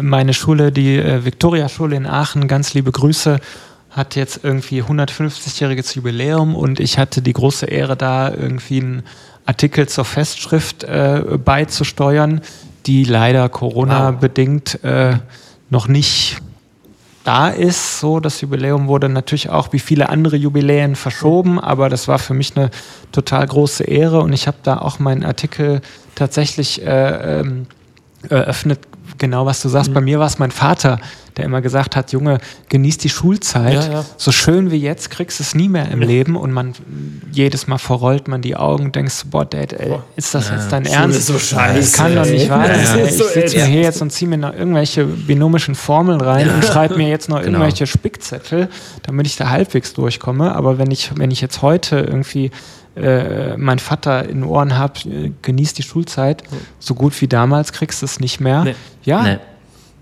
meine Schule, die äh, Viktoria-Schule in Aachen, ganz liebe Grüße, hat jetzt irgendwie 150-jähriges Jubiläum und ich hatte die große Ehre, da irgendwie einen Artikel zur Festschrift äh, beizusteuern, die leider Corona-bedingt äh, noch nicht da ist. So, das Jubiläum wurde natürlich auch wie viele andere Jubiläen verschoben, aber das war für mich eine total große Ehre und ich habe da auch meinen Artikel tatsächlich äh, ähm, eröffnet. Genau, was du sagst. Bei mir war es mein Vater, der immer gesagt hat, Junge, genieß die Schulzeit. Ja, ja. So schön wie jetzt kriegst du es nie mehr im Leben und man jedes Mal verrollt man die Augen und denkst, boah, Dad, ey, ist das jetzt dein Ernst? ist so scheiße, Das kann doch nicht wahr Das sein. Ich sitze mir hier jetzt und ziehe mir noch irgendwelche binomischen Formeln rein und schreibe mir jetzt noch Genau. irgendwelche Spickzettel, damit ich da halbwegs durchkomme. Aber wenn ich, wenn ich jetzt heute irgendwie äh, meinen Vater in den Ohren habe, äh, genieß die Schulzeit, so gut wie damals kriegst du es nicht mehr. Nee. Ja, Nee.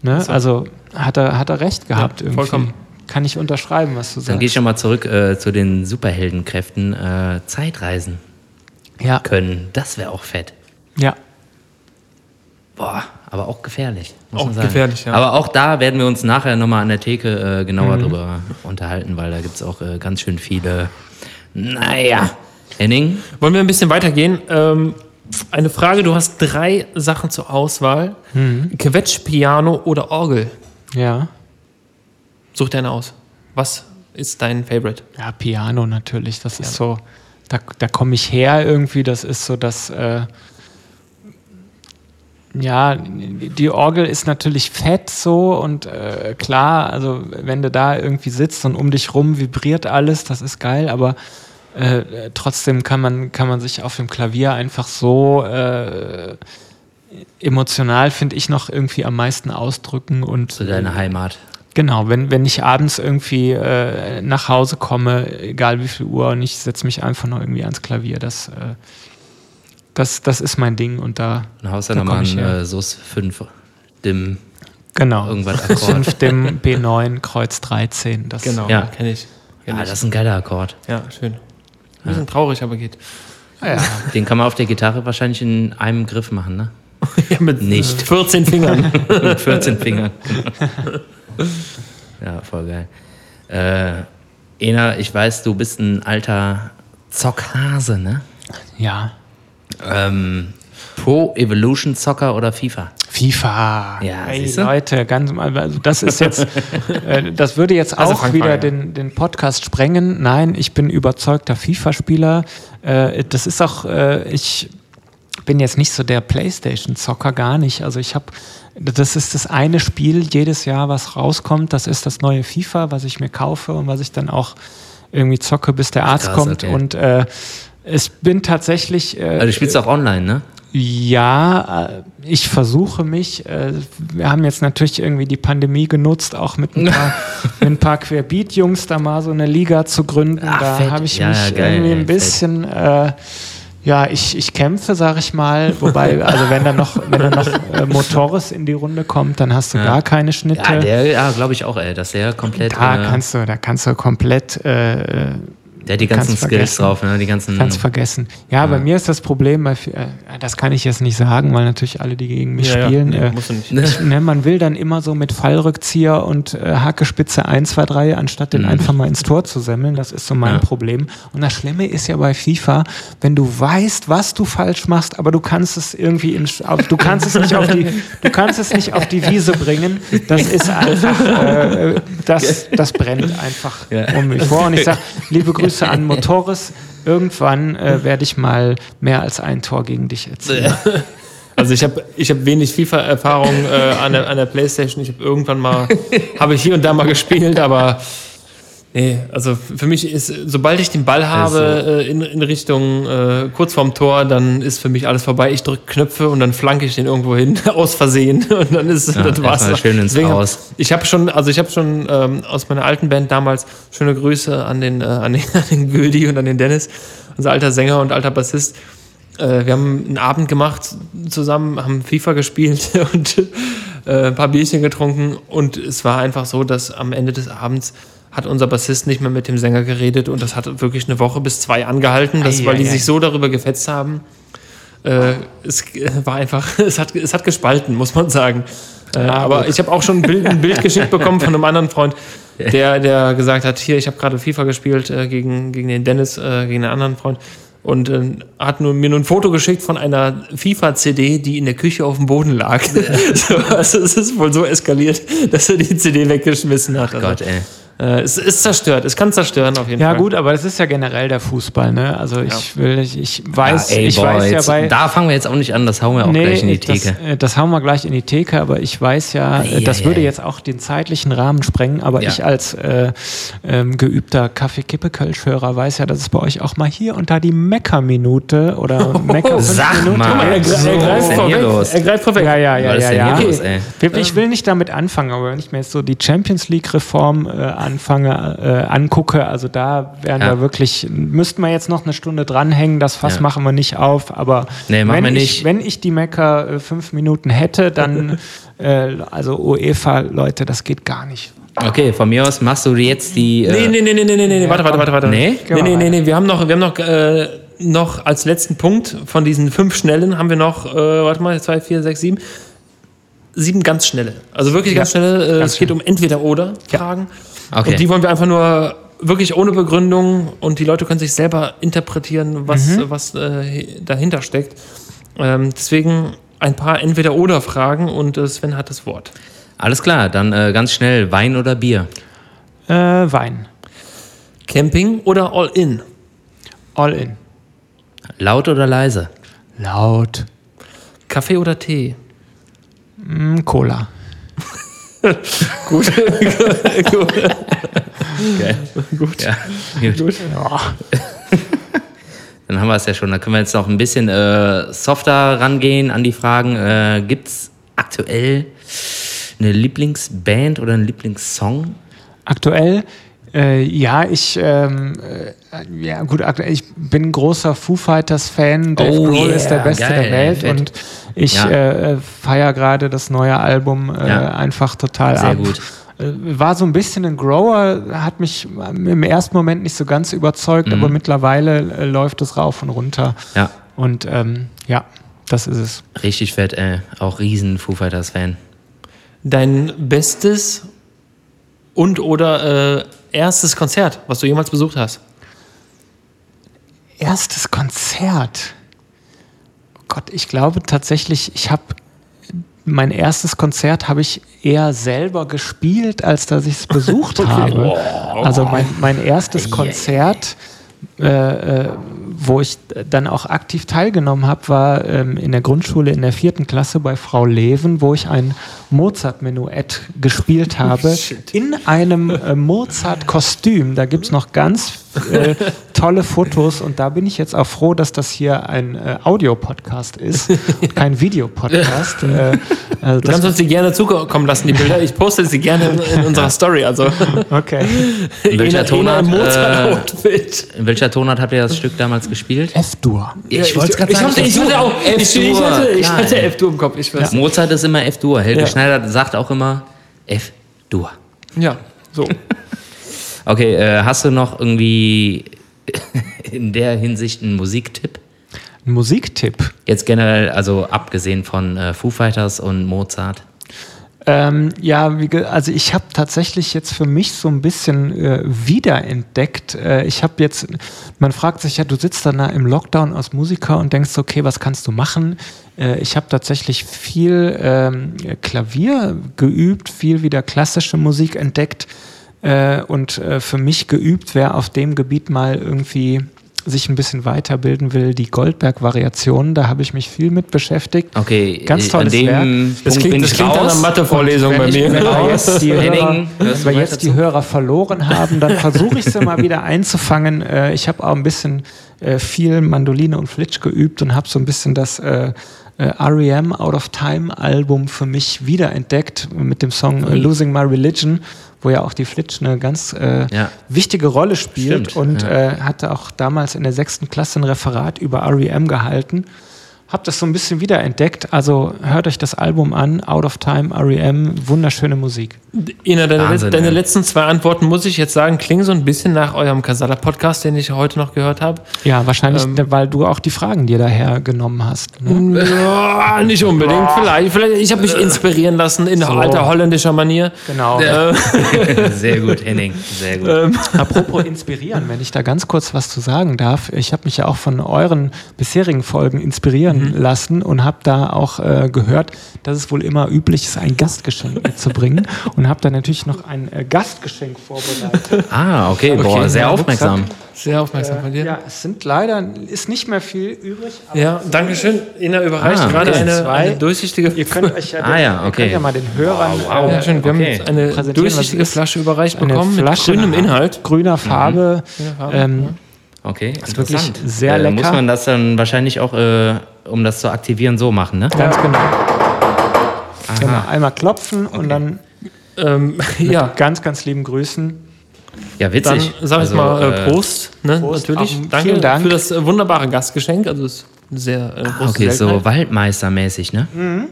ne? also hat er, hat er recht gehabt irgendwie. vollkommen. Kann ich unterschreiben, was du Dann sagst. gehe ich schon mal zurück äh, zu den Superheldenkräften. Äh, Zeitreisen ja, können, das wäre auch fett. ja. Boah, aber auch gefährlich. Muss Auch man sagen. gefährlich, ja. Aber auch da werden wir uns nachher nochmal an der Theke äh, genauer Mhm. drüber unterhalten, weil da gibt es auch äh, ganz schön viele. Naja. Henning? Wollen wir ein bisschen weitergehen? Ähm, eine Frage, du hast drei Sachen zur Auswahl. Quetsch, Piano oder Orgel? Ja. Such dir eine aus. Was ist dein Favorite? Ja, Piano natürlich. Das ist so, da, da komme ich her irgendwie. Das ist so das, äh, ja, die Orgel ist natürlich fett so und äh, klar, also wenn du da irgendwie sitzt und um dich rum vibriert alles, das ist geil, aber äh, trotzdem kann man, kann man sich auf dem Klavier einfach so äh, emotional, finde ich, noch irgendwie am meisten ausdrücken und Zu deiner Heimat. Genau, wenn, wenn ich abends irgendwie äh, nach Hause komme, egal wie viel Uhr, und ich setze mich einfach noch irgendwie ans Klavier, das, äh, das, das ist mein Ding und da, Dann haust du Da nochmal einen äh, SUS 5 Dim. genau, Irgendwas Akkord. 5 dem B9 Kreuz 13. Das, Ja. kenne ich. Kenn Ja, ich. das ist ein geiler Akkord. ja, schön. Ein bisschen traurig, aber geht. ja, Den kann man auf der Gitarre wahrscheinlich in einem Griff machen, ne? Ja, mit Nicht. 14 Fingern. Mit 14 Fingern. ja, voll geil. Äh, Ena, ich weiß, du bist ein alter Zockhase, ne? ja. Ähm, Pro Evolution Soccer oder FIFA? FIFA. Ja, Ey, siehste? Leute, ganz, also das ist jetzt, äh, das würde jetzt Also auch wieder den, den Podcast sprengen. Nein, ich bin überzeugter FIFA-Spieler. Äh, das ist auch, äh, ich bin jetzt nicht so der Playstation-Zocker, gar nicht. Also ich habe, das ist das eine Spiel jedes Jahr, was rauskommt. Das ist das neue FIFA, was ich mir kaufe und was ich dann auch irgendwie zocke, bis der Arzt krass, kommt. okay. Und äh, ich bin tatsächlich. Äh, Also du spielst auch online, ne? ja, äh, ich versuche mich. äh, Wir haben jetzt natürlich irgendwie die Pandemie genutzt, auch mit ein paar, mit ein paar Querbeat-Jungs da mal so eine Liga zu gründen. Ach, da habe ich Ja, mich ja, geil, irgendwie ein bisschen, äh, Ja, ich, ich kämpfe, sag ich mal. Wobei, also wenn dann noch, wenn dann noch äh, Motoris in die Runde kommt, dann hast du gar keine Schnitte. Ja, der, ja, glaube ich auch, ey, dass der komplett. da äh, kannst du, da kannst du komplett äh, der hat die ganzen Skills vergessen. drauf, ne? Die ganzen. Kannst vergessen. Ja, bei mir ist das Problem, vi- äh, das kann ich jetzt nicht sagen, weil natürlich alle, die gegen mich Ja, ja, spielen, nee, äh, musst du nicht. ich, ne, man will dann immer so mit Fallrückzieher und äh, Hackespitze 1, 2, 3, anstatt den einfach mal ins Tor zu semmeln. Das ist so mein Ja. Problem. Und das Schlimme ist ja bei FIFA, wenn du weißt, was du falsch machst, aber du kannst es irgendwie in, auf, du kannst es nicht auf die, du kannst es nicht auf die Wiese bringen. Das ist einfach, äh, das, das brennt einfach Ja. um mich vor. Und ich sage, liebe Grüße an Motoris. Irgendwann äh, werde ich mal mehr als ein Tor gegen dich erzielen. Also ich habe ich hab wenig FIFA-Erfahrung äh, an, der, an der Playstation. Ich habe irgendwann mal, habe ich hier und da mal gespielt, aber nee, also für mich ist, sobald ich den Ball habe äh, in, in Richtung äh, kurz vorm Tor, dann ist für mich alles vorbei. Ich drücke Knöpfe und dann flanke ich den irgendwo hin, aus Versehen und dann ist Ja, das war's. schön ins Deswegen hab- Aus. Ich habe schon, also ich habe schon ähm, aus meiner alten Band damals schöne Grüße an den, äh, an den, an den Güldi und an den Dennis, unser alter Sänger und alter Bassist. Äh, wir haben einen Abend gemacht zusammen, haben FIFA gespielt und äh, ein paar Bierchen getrunken und es war einfach so, dass am Ende des Abends hat unser Bassist nicht mehr mit dem Sänger geredet und das hat wirklich eine Woche bis zwei angehalten, das, Ei, weil die ei, sich so darüber gefetzt haben. Äh, es war einfach, es hat, es hat gespalten, muss man sagen. Äh, aber ich habe auch schon ein Bild, ein Bild geschickt bekommen von einem anderen Freund, der, der gesagt hat, hier, ich habe gerade FIFA gespielt äh, gegen, gegen den Dennis, äh, gegen einen anderen Freund. Und äh, hat nur, mir nur ein Foto geschickt von einer FIFA-CD, die in der Küche auf dem Boden lag. so, also es ist wohl so eskaliert, dass er die CD weggeschmissen hat. Also, Gott, ey. Äh, es ist zerstört, es kann zerstören auf jeden Ja Fall. gut, aber das ist ja generell der Fußball, ne? Also ich will, ich, ich weiß, ja, ey, ich boah, weiß ja jetzt, bei. da fangen wir jetzt auch nicht an, das hauen wir auch gleich in die Theke. Das, äh, das hauen wir gleich in die Theke, aber ich weiß ja, äh, Ei, das ei, würde ei. jetzt auch den zeitlichen Rahmen sprengen, aber Ja. ich als äh, ähm, geübter Kaffee-Kippe-Kölsch-Hörer weiß ja, dass es bei euch auch mal hier und da die Mecker-Minute oder Mecker Sag Minute mal. Er, So, er, greift vorweg. los? Er greift vorweg. Ja, ja, ja, ja, ja. los, ey? Ich will nicht damit anfangen, aber wenn ich mir jetzt so die Champions League-Reform äh, anfange, äh, angucke, also da wären Ja. wir wirklich, müssten wir jetzt noch eine Stunde dranhängen, das Fass Ja. machen wir nicht auf, aber Nee, wenn, wir ich, nicht. wenn ich die Mecker äh, fünf Minuten hätte, dann, äh, also UEFA, Leute, das geht gar nicht. Okay, von mir aus machst du jetzt die. Nee, Äh, nee, nee, nee, nee, nee, nee, warte, warte, warte, warte. Nee? Nee, nee, nee, nee, wir haben noch, wir haben noch, äh, noch als letzten Punkt von diesen fünf Schnellen haben wir noch, äh, warte mal, zwei, vier, sechs, sieben, sieben ganz schnelle. Also wirklich ganz schnelle, äh, ganz es geht um Entweder-Oder-Fragen. Okay. Und die wollen wir einfach nur wirklich ohne Begründung und die Leute können sich selber interpretieren, was, Mhm. was äh, dahinter steckt. Ähm, deswegen ein paar Entweder-Oder-Fragen und äh, Sven hat das Wort. Alles klar, dann äh, ganz schnell Wein oder Bier. Äh, Wein, Camping oder All-In? all in, Laut oder leise? laut, Kaffee oder Tee? mm, Cola. Gut. Gut. Geil. Gut. Ja, gut. Ja. Dann haben wir es ja schon. Da können wir jetzt noch ein bisschen äh, softer rangehen an die Fragen. Äh, Gibt es aktuell eine Lieblingsband oder einen Lieblingssong? Aktuell, äh, ja, ich, ähm, äh, ja gut, ich bin ein großer Foo Fighters Fan. Dave Oh Grohl yeah, ist der Beste geil, der Welt fett. und ich Ja. äh, feiere gerade das neue Album äh, Ja. einfach total Sehr ab. gut. Äh, War so ein bisschen ein Grower, hat mich im ersten Moment nicht so ganz überzeugt, Mhm. aber mittlerweile äh, läuft es rauf und runter. Ja, Und ähm, ja, das ist es. richtig fett. Äh, auch riesen Foo Fighters Fan. Dein bestes und oder äh, erstes Konzert, was du jemals besucht hast? Erstes Konzert. Oh Gott, ich glaube tatsächlich, ich habe mein erstes Konzert habe ich eher selber gespielt, als dass ich es besucht habe. Also mein, mein erstes Konzert, äh, äh, wo ich dann auch aktiv teilgenommen habe, war ähm, in der Grundschule in der vierten Klasse bei Frau Leven, wo ich ein Mozart-Menuett gespielt habe in einem äh, Mozart-Kostüm. Da gibt es noch ganz äh, tolle Fotos und da bin ich jetzt auch froh, dass das hier ein äh, Audiopodcast ist und kein Videopodcast. äh, also Du kannst uns die gerne zukommen lassen, die Bilder. Ich poste sie gerne in, in unserer Story. Also okay. In welcher Tonart, äh. In welcher Tonart habt ihr das Stück damals gespielt? F-Dur. Ich wollte es gerade hatte- ich hatte auch. F-Dur im Kopf. Ich weiß. Mozart ist immer F-Dur. Helge Ja. Schneider sagt auch immer F-Dur. Ja, so. Okay, äh, hast du noch irgendwie in der Hinsicht einen Musiktipp? Ein Musiktipp. Jetzt generell, also abgesehen von äh, Foo Fighters und Mozart. Ähm, ja, wie, also ich habe tatsächlich jetzt für mich so ein bisschen äh, wiederentdeckt. Äh, ich habe jetzt, man fragt sich ja, du sitzt dann da im Lockdown als Musiker und denkst, okay, was kannst du machen? Äh, ich habe tatsächlich viel ähm, Klavier geübt, viel wieder klassische Musik entdeckt äh, und äh, für mich geübt, wer auf dem Gebiet mal irgendwie sich ein bisschen weiterbilden will, die Goldberg-Variationen, da habe ich mich viel mit beschäftigt. Okay, Ganz äh, tolles an dem Werk. Punkt Das klingt, bin das ich klingt raus. einer Mathe-Vorlesung bei mir. Wenn wir jetzt die Hörer, wenn wir jetzt die? Hörer verloren haben, dann versuche ich sie mal wieder einzufangen. Äh, ich habe auch ein bisschen äh, viel Mandoline und Flitsch geübt und habe so ein bisschen das REM Out of Time Album für mich wiederentdeckt mit dem Song Losing My Religion, wo ja auch die Flitsch eine ganz äh, Ja. wichtige Rolle spielt Stimmt, und ja. äh, hatte auch damals in der sechsten Klasse ein Referat über REM gehalten. Hab das so ein bisschen wiederentdeckt. Also hört euch das Album an, Out of Time, REM, wunderschöne Musik. Ina, deine, Wahnsinn, deine letzten zwei Antworten, muss ich jetzt sagen, klingen so ein bisschen nach eurem Casala-Podcast, den ich heute noch gehört habe. Ja, wahrscheinlich, Ähm. weil du auch die Fragen dir daher genommen hast. Ne? Ja, nicht unbedingt, vielleicht. vielleicht ich habe mich inspirieren lassen in alter holländischer Manier. Genau. Sehr gut, Henning. Sehr gut. Ähm, Apropos inspirieren, wenn ich da ganz kurz was zu sagen darf. Ich habe mich ja auch von euren bisherigen Folgen inspirieren lassen und habe da auch äh, gehört, dass es wohl immer üblich ist, ein Gastgeschenk mitzubringen. und habe da natürlich noch ein äh, Gastgeschenk vorbereitet. Ah, okay, boah, sehr ja, aufmerksam. Sehr aufmerksam von dir. ja, es sind leider, ist nicht mehr viel übrig. Aber Ja, danke schön. Ina überreicht Ah, gerade okay. eine, eine durchsichtige Ihr könnt euch ja, Ah, den, ja, ihr okay. könnt ja mal den Hörern wow. Ja, schön. Wir Okay. haben jetzt eine durchsichtige Flasche überreicht eine bekommen Flasche mit grünem Inhalt. grüner Farbe. Farbe, ähm, Okay, wirklich interessant. sehr äh, lecker. Muss man das dann wahrscheinlich auch, äh, um das zu aktivieren, so machen, ne? Ganz genau. genau. Einmal klopfen und dann Ähm, ja, ganz, ganz lieben Grüßen. Ja, dann witzig. sage ich Also, mal äh, äh, Prost. Ne? Prost. Natürlich. Auch Danke vielen Dank. für das äh, wunderbare Gastgeschenk. Also es ist sehr äh, große Okay, so Seltenheit. Waldmeistermäßig, ne? Mhm.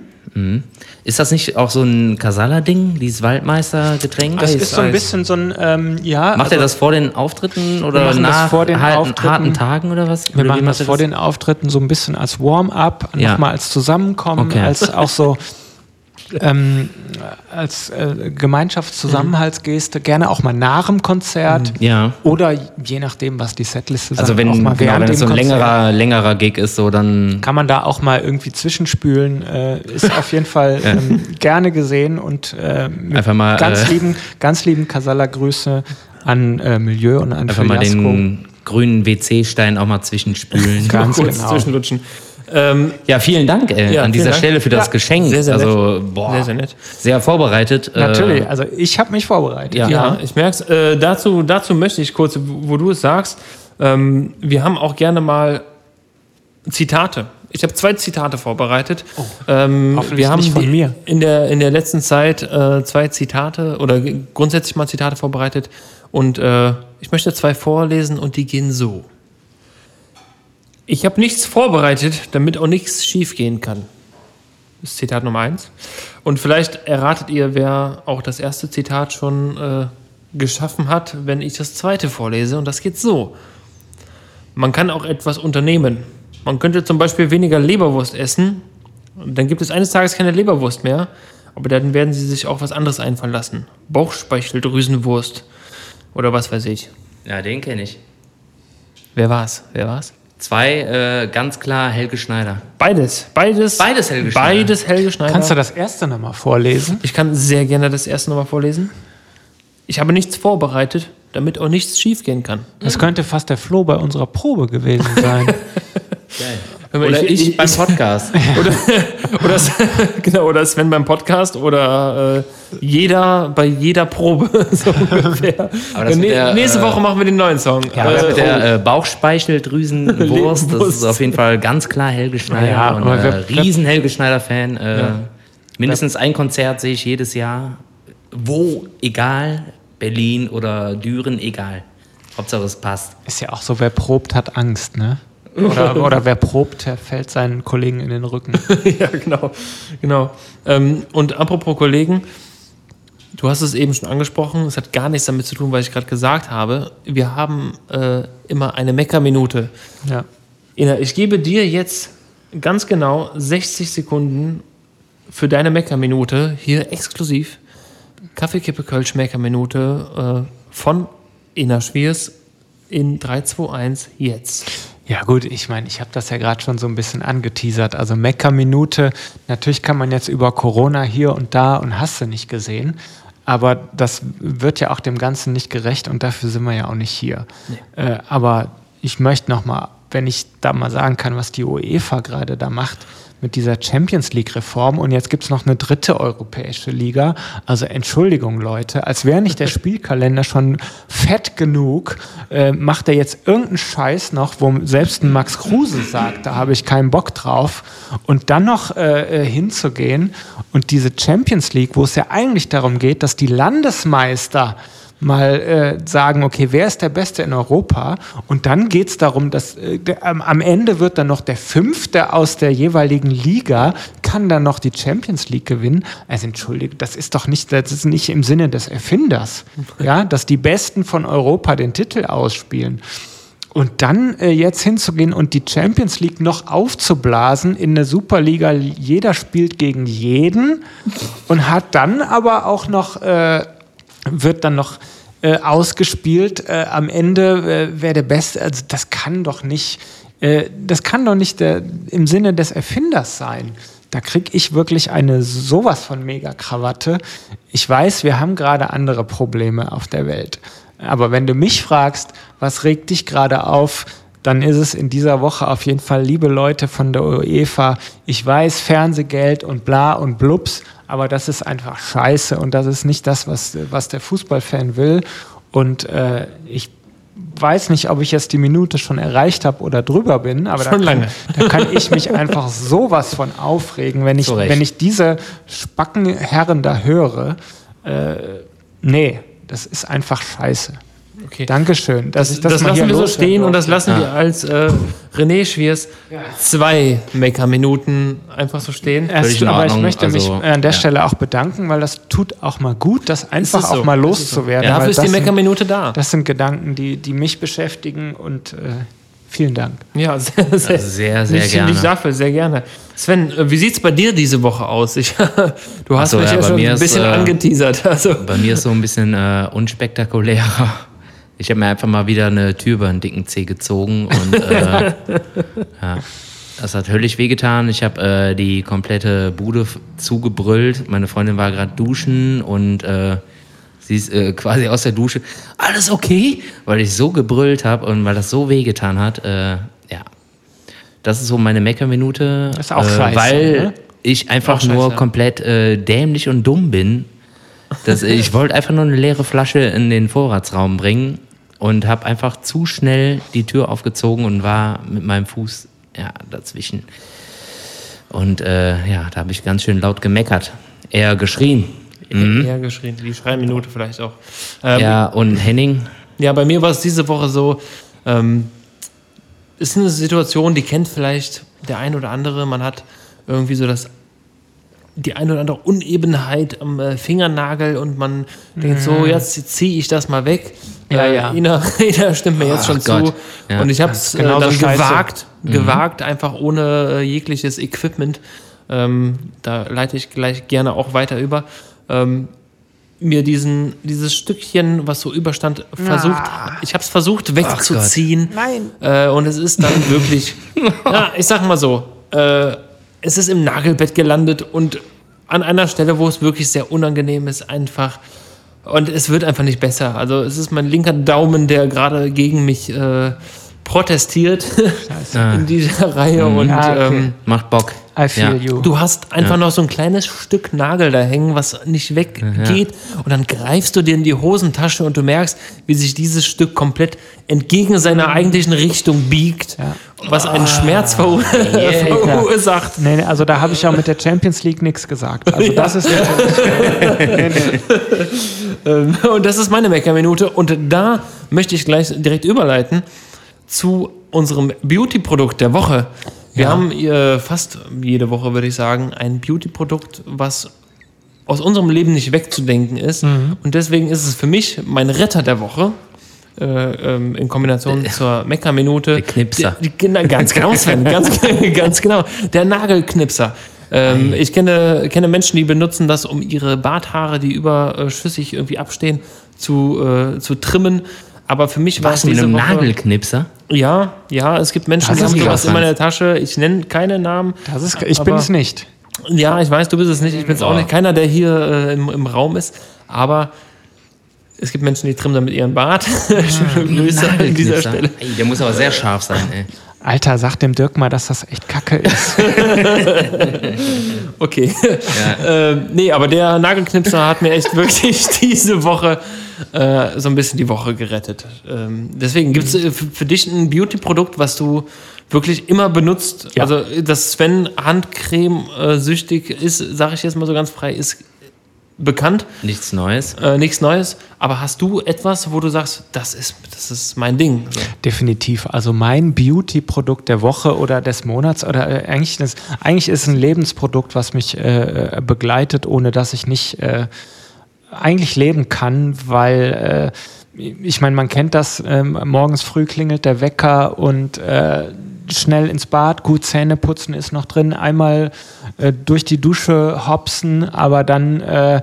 Ist das nicht auch so ein Casala-Ding, dieses Waldmeister-Getränk? Das Eis, ist so ein Eis. bisschen so ein, ähm, ja. Macht also er das vor den Auftritten oder das nach vor den harten, Auftritten. harten Tagen oder was? Wir Oder machen das vor den Auftritten so ein bisschen als Warm-up, Ja. nochmal als Zusammenkommen, Okay. als auch so ähm, als äh, Gemeinschaftszusammenhaltsgeste, gerne auch mal nach dem Konzert Ja. oder je nachdem, was die Setliste sagt, Also wenn, auch mal genau, während wenn es so ein Konzert. längerer, längerer Gig ist, so dann. kann man da auch mal irgendwie zwischenspülen. Äh, ist auf jeden Fall ähm, gerne gesehen und äh, mit Einfach mal, ganz äh, lieben, ganz lieben Casala-Grüße an äh, Milieu und an Einfach mal Fiasco. den grünen WC-Stein auch mal zwischenspülen. Ganz kurz genau. zwischenlutschen. Ähm, Ja, vielen Dank äh, Ja, an dieser Dank. Stelle für das Ja, Geschenk. sehr, sehr also, boah, sehr, sehr nett. sehr vorbereitet. äh, Natürlich, also ich habe mich vorbereitet. Ja. Ja, ich merke es. Äh, dazu, dazu möchte ich kurz, wo du es sagst, ähm, wir haben auch gerne mal Zitate. Ich habe zwei Zitate vorbereitet. ähm, Oh, hoffentlich wir haben von mir. In, der, in der letzten Zeit äh, zwei Zitate oder grundsätzlich mal Zitate vorbereitet. Und äh, ich möchte zwei vorlesen und die gehen so. Ich habe nichts vorbereitet, damit auch nichts schiefgehen kann. Das ist Zitat Nummer eins. Und vielleicht erratet ihr, wer auch das erste Zitat schon äh, geschaffen hat, wenn ich das zweite vorlese. Und das geht so. Man kann auch etwas unternehmen. Man könnte zum Beispiel weniger Leberwurst essen. Und dann gibt es eines Tages keine Leberwurst mehr. Aber dann werden sie sich auch was anderes einfallen lassen. Bauchspeicheldrüsenwurst. Oder was weiß ich. Ja, den kenne ich. Wer war's? Wer war's? Zwei, äh, ganz klar Helge Schneider. Beides. Beides. Beides Helge Schneider. Beides Helge Schneider. Kannst du das erste nochmal vorlesen? Ich kann sehr gerne das erste nochmal vorlesen. Ich habe nichts vorbereitet, damit auch nichts schiefgehen kann. Das könnte fast der Flo bei unserer Probe gewesen sein. Hör mal, Oder ich, beim Podcast. oder, oder, genau, oder Sven beim Podcast oder äh, jeder bei jeder Probe so ungefähr. Aber das Ja, mit der, nächste äh, Woche machen wir den neuen Song. Aber das Äh, mit der äh, Bauchspeicheldrüsenwurst, das ist auf jeden Fall ganz klar Helge Schneider. Ja, und, aber äh, riesen Helge Schneider-Fan. Äh, Ja. Mindestens ein Konzert sehe ich jedes Jahr. Wo, egal. Berlin oder Düren, egal. Hauptsache es passt. Ist ja auch so, wer probt, hat Angst, ne? Oder, oder wer probt, der fällt seinen Kollegen in den Rücken. ja, genau. genau. Ähm, und apropos Kollegen, du hast es eben schon angesprochen, es hat gar nichts damit zu tun, was ich gerade gesagt habe. Wir haben äh, immer eine Meckerminute. Ja. Ina, ich gebe dir jetzt ganz genau 60 Sekunden für deine Meckerminute hier exklusiv. Kaffeekippe Kölsch Meckerminute äh, von Ina Schwiers in 3, 2, 1 jetzt. Ja gut, ich meine, ich habe das ja gerade schon so ein bisschen angeteasert. Also Mecker-Minute, natürlich kann man jetzt über Corona hier und da und hast du nicht gesehen, aber das wird ja auch dem Ganzen nicht gerecht und dafür sind wir ja auch nicht hier. Äh, aber ich möchte noch mal, wenn ich da mal sagen kann, was die UEFA gerade da macht, mit dieser Champions League-Reform und jetzt gibt es noch eine dritte europäische Liga. Also Entschuldigung, Leute, als wäre nicht der Spielkalender schon fett genug, äh, macht er jetzt irgendeinen Scheiß noch, wo selbst ein Max Kruse sagt, da habe ich keinen Bock drauf. Und dann noch äh, äh, hinzugehen und diese Champions League, wo es ja eigentlich darum geht, dass die Landesmeister mal äh, sagen, okay, wer ist der Beste in Europa? Und dann geht es darum, dass äh, der, am, Ende wird dann noch der Fünfte aus der jeweiligen Liga, kann dann noch die Champions League gewinnen. Also entschuldige, das ist doch nicht, das ist nicht im Sinne des Erfinders, ja, dass die Besten von Europa den Titel ausspielen. Und dann äh, jetzt hinzugehen und die Champions League noch aufzublasen in der Superliga, jeder spielt gegen jeden und hat dann aber auch noch, äh, wird dann noch äh, ausgespielt, äh, am Ende, äh, wer der Beste, also das kann doch nicht, äh, das kann doch nicht der, im Sinne des Erfinders sein. Da kriege ich wirklich eine sowas von Mega-Krawatte. Ich weiß, wir haben gerade andere Probleme auf der Welt. Aber wenn du mich fragst, was regt dich gerade auf, dann ist es in dieser Woche auf jeden Fall, liebe Leute von der UEFA, ich weiß, Fernsehgeld und bla und blups, aber das ist einfach scheiße und das ist nicht das, was, was der Fußballfan will. Und äh, ich weiß nicht, ob ich jetzt die Minute schon erreicht habe oder drüber bin, aber da Schon kann, lange. da kann ich mich einfach sowas von aufregen, wenn ich, wenn ich diese Spackenherren da höre. Äh, nee, das ist einfach scheiße. Okay. Dankeschön, dass ich das, Das, mal lassen hier wir so stehen und das lassen wir als äh, René Schwiers zwei Meckerminuten einfach so stehen. Erst, aber ich Ordnung, möchte mich also, an der ja. Stelle auch bedanken, weil das tut auch mal gut, das einfach ist so, auch mal das ist so. loszuwerden. Ja, dafür ist die das Meckerminute da. Das sind Gedanken, die, die mich beschäftigen und äh, vielen Dank. Ja, sehr, sehr, sehr, sehr nicht, gerne. Nicht dafür, sehr gerne. Sven, äh, wie sieht es bei dir diese Woche aus? Ich, du hast so, mich ja, ja, schon ein ist, bisschen äh, angeteasert. Also, Bei mir ist so ein bisschen äh, unspektakulärer. Ich habe mir einfach mal wieder eine Tür über einen dicken Zeh gezogen und äh, ja, das hat höllisch wehgetan. Ich habe äh, die komplette Bude zugebrüllt. Meine Freundin war gerade duschen und äh, sie ist äh, quasi aus der Dusche. Alles okay? Weil ich so gebrüllt habe und weil das so wehgetan hat. Äh, ja, das ist so meine Meckerminute. Das ist auch äh, scheiße, Weil ne? ich einfach scheiße, nur komplett äh, dämlich und dumm bin. Das, ich wollte einfach nur eine leere Flasche in den Vorratsraum bringen und habe einfach zu schnell die Tür aufgezogen und war mit meinem Fuß ja, dazwischen. Und äh, ja, da habe ich ganz schön laut gemeckert. Eher geschrien. eher geschrien, die Schreiminute vielleicht auch. Ähm, ja. Ja, und Henning, bei mir war es diese Woche so, ähm, ist eine Situation, die kennt vielleicht der ein oder andere. Man hat irgendwie so das die ein oder andere Unebenheit am äh, Fingernagel und man denkt so, jetzt ziehe ich das mal weg. Ja, äh, ja. Ina, Ina stimmt mir jetzt Ach schon Gott. zu. Ja. Und ich habe es äh, genauso dann scheiße. gewagt, gewagt, einfach ohne äh, jegliches Equipment. Ähm, da leite ich gleich gerne auch weiter über. Ähm, mir diesen, dieses Stückchen, was so überstand, versucht, ich habe es versucht wegzuziehen. Nein. Äh, und es ist dann wirklich, ja, ich sag mal so, äh, es ist im Nagelbett gelandet und an einer Stelle, wo es wirklich sehr unangenehm ist, einfach. Und es wird einfach nicht besser. Also es ist mein linker Daumen, der gerade gegen mich äh, protestiert in dieser Reihe und Ja, okay. ähm, Macht Bock. I feel Ja. you. Du hast einfach noch so ein kleines Stück Nagel da hängen, was nicht weggeht. Und dann greifst du dir in die Hosentasche und du merkst, wie sich dieses Stück komplett entgegen seiner eigentlichen Richtung biegt, was einen Schmerz verur verursacht. Nee, nee, also da habe ich auch mit der Champions League nichts gesagt. Also das ist Ähm, Und das ist meine Meckerminute. Und da möchte ich gleich direkt überleiten zu unserem Beauty-Produkt der Woche. Wir Ja. haben äh, fast jede Woche, würde ich sagen, ein Beauty-Produkt, was aus unserem Leben nicht wegzudenken ist. Mhm. Und deswegen ist es für mich mein Retter der Woche. Äh, ähm, in Kombination zur Meckerminute. Der Knipser. Die, genau, ganz genau, Sven, ganz, ganz genau. Der Nagelknipser. Ähm, ich kenne, kenne Menschen, die benutzen das, um ihre Barthaare, die überschüssig irgendwie abstehen, zu, äh, zu trimmen. Aber für mich war es Was mit diese einem Woche. Nagelknipser? Ja, ja, es gibt Menschen, Das die haben sowas in meiner. Tasche. Ich nenne keine Namen. das ist, ich bin es nicht. Ja, ich weiß, du bist es nicht. Ich bin es auch nicht. Keiner, der hier äh, im, im Raum ist. Aber es gibt Menschen, die trimmen damit ihren Bart. Schöne Grüße an dieser. Stelle. Ey, der muss aber sehr scharf sein, ey. Alter, sag dem Dirk mal, dass das echt kacke ist. Okay. ähm, nee, aber der Nagelknipser hat mir echt wirklich diese Woche äh, so ein bisschen die Woche gerettet. Ähm, deswegen gibt es äh, für, für dich ein Beauty-Produkt, was du wirklich immer benutzt. Ja. Also, dass Sven Handcreme äh, süchtig ist, sage ich jetzt mal so ganz frei, ist bekannt. Nichts Neues. Äh, nichts Neues. Aber hast du etwas, wo du sagst, das ist, das ist mein Ding? So. Definitiv. Also mein Beauty-Produkt der Woche oder des Monats oder äh, eigentlich, das, eigentlich ist es ein Lebensprodukt, was mich äh, äh, begleitet, ohne dass ich nicht äh, eigentlich leben kann, weil äh, ich meine, man kennt das, ähm, morgens früh klingelt der Wecker und äh, schnell ins Bad, gut Zähne putzen ist noch drin, einmal äh, durch die Dusche hopsen, aber dann äh,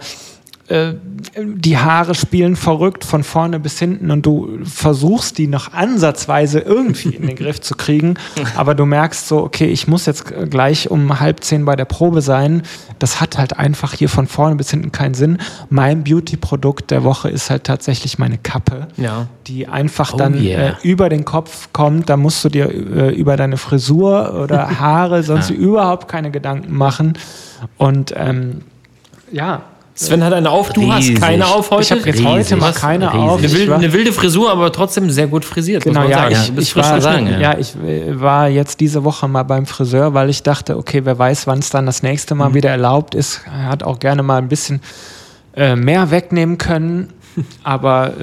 äh, die Haare spielen verrückt von vorne bis hinten und du versuchst die noch ansatzweise irgendwie in den Griff zu kriegen, aber du merkst so, okay, ich muss jetzt gleich um halb zehn bei der Probe sein. Das hat halt einfach hier von vorne bis hinten keinen Sinn. Mein Beauty-Produkt der Woche ist halt tatsächlich meine Kappe Ja. die einfach Oh dann yeah. äh, über den Kopf kommt. Da musst du dir äh, über deine Frisur oder Haare sonst überhaupt keine Gedanken machen. Und ähm, ja, Sven hat eine auf, du Riesig. hast keine auf heute. ich habe jetzt Riesig. heute mal keine Riesig. auf. Eine Ich wilde, eine wilde Frisur, aber trotzdem sehr gut frisiert. Genau, muss man ja, sagen. ich, bist ich war, sagen, ja. ja. ich war jetzt diese Woche mal beim Friseur, weil ich dachte, okay, wer weiß, wann es dann das nächste Mal wieder erlaubt ist. Er hat auch gerne mal ein bisschen äh, mehr wegnehmen können. Aber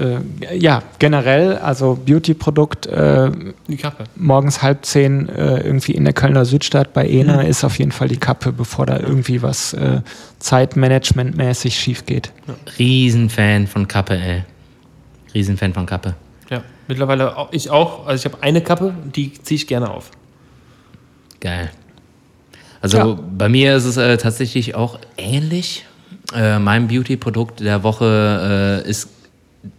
äh, ja, generell, also Beauty-Produkt, äh, Die Kappe. morgens halb zehn äh, irgendwie in der Kölner Südstadt bei Ena ist auf jeden Fall die Kappe, bevor da irgendwie was äh, zeitmanagementmäßig schief geht. Riesenfan von Kappe, ey. Riesenfan von Kappe. Ja, mittlerweile auch, ich auch. Also ich habe eine Kappe, die ziehe ich gerne auf. Geil. Also Ja. bei mir ist es äh, tatsächlich auch ähnlich. Äh, mein Beauty-Produkt der Woche äh, ist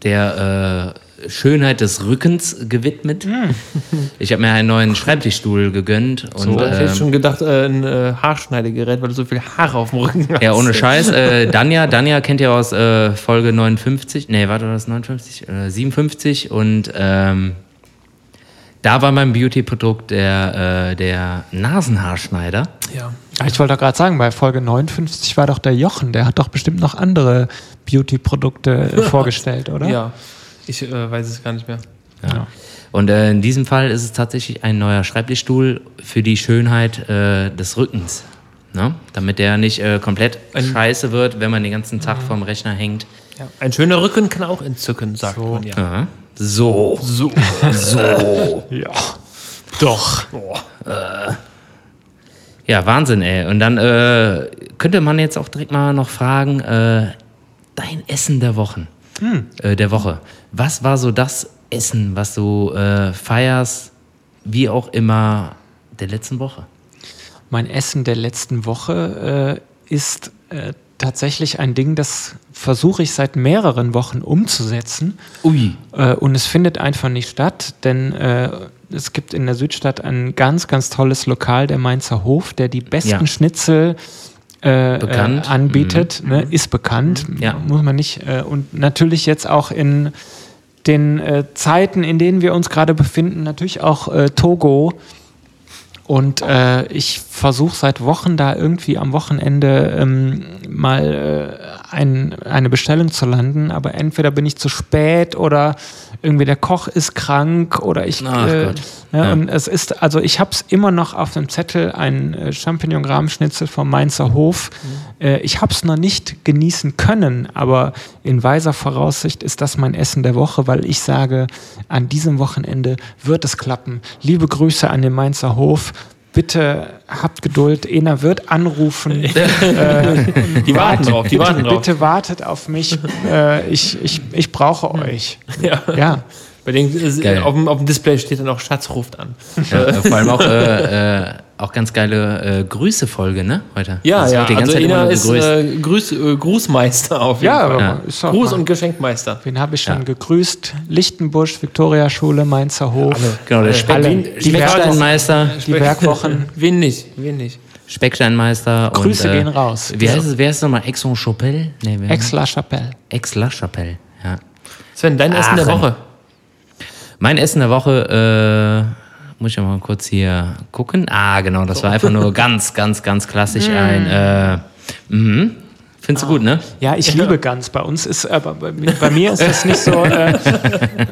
der äh, Schönheit des Rückens gewidmet. Ich habe mir einen neuen Schreibtischstuhl gegönnt. Und, So, ich hätte ähm, schon gedacht, äh, ein äh, Haarschneidegerät, weil du so viel Haare auf dem Rücken hast. Ja, ohne Scheiß. Äh, Danja, Danja kennt ihr aus äh, Folge 59. Nee, warte, war das 59? Äh, 57. Und ähm, da war mein Beauty-Produkt der, äh, der Nasenhaarschneider. Ja. Ich wollte doch gerade sagen, bei Folge 59 war doch der Jochen, der hat doch bestimmt noch andere Beauty-Produkte äh, vorgestellt, oder? ja. Ich äh, weiß es gar nicht mehr. Ja. Und äh, in diesem Fall ist es tatsächlich ein neuer Schreibtischstuhl für die Schönheit äh, des Rückens. Ne? Damit der nicht äh, komplett scheiße wird, wenn man den ganzen Tag vorm Rechner hängt. Ja. Ein schöner Rücken kann auch entzücken, sagt man ja. Aha. So. So. Ja. Doch. Ja, Wahnsinn, ey. Und dann äh, könnte man jetzt auch direkt mal noch fragen, äh, dein Essen der Wochen. Äh, der Woche. Was war so das Essen, was du äh, feierst, wie auch immer, der letzten Woche? Mein Essen der letzten Woche äh, ist äh, tatsächlich ein Ding, das versuche ich seit mehreren Wochen umzusetzen. Ui. Und es findet einfach nicht statt, denn es gibt in der Südstadt ein ganz, ganz tolles Lokal, der Mainzer Hof, der die besten Ja. Schnitzel äh. Äh, anbietet, ne, ist bekannt, Ja. muss man nicht. Äh, und natürlich jetzt auch in den äh, Zeiten, in denen wir uns gerade befinden, natürlich auch äh, Togo. Und äh, ich versuche seit Wochen da irgendwie am Wochenende ähm, mal ein, eine Bestellung zu landen, aber entweder bin ich zu spät oder irgendwie der Koch ist krank oder ich. Ach äh, Gott. ja, Ja. Und es ist, also ich habe es immer noch auf dem Zettel, ein äh, Champignon-Rahmschnitzel vom Mainzer Hof. Äh, ich habe es noch nicht genießen können, aber in weiser Voraussicht ist das mein Essen der Woche, weil ich sage, an diesem Wochenende wird es klappen. Liebe Grüße an den Mainzer Hof. Bitte habt Geduld. Ena wird anrufen. äh, Die warten drauf, die bitte, warten drauf. bitte wartet auf mich. Äh, ich, ich, ich brauche euch. Ja. Ja. Bei den, äh, auf, dem, auf dem Display steht dann auch Schatz ruft an. Ja, äh, vor allem auch, äh, äh, auch ganz geile äh, Grüße-Folge, ne? Heute. Ja, Das ja, die also ganze Zeit Ina immer ist äh, Grüß, äh, Grußmeister auf jeden Ja, Fall. Ja. ist Gruß- mal- und Geschenkmeister. Wen habe ich schon Ja. gegrüßt? Lichtenbusch, Viktoriaschule, Mainzer Hof. genau, der Speck, alle. Specksteinmeister, Die Werkwochen. Wen nicht? Wen nicht? Specksteinmeister. Grüße und, äh, gehen raus. Wie heißt es, wer ist es nochmal? Aix-en-Chapelle? Nee? Aix-la-Chapelle. Aix-la-Chapelle, ja. Sven, dein Essen der. Woche. Mein Essen der Woche, äh, muss ich ja mal kurz hier gucken. Ah, genau, das war einfach nur ganz, ganz, ganz klassisch ein. Äh, mhm. Findest du gut, ne? Ja, ich liebe Gans. Bei uns ist, aber bei, bei mir ist das nicht so. Äh,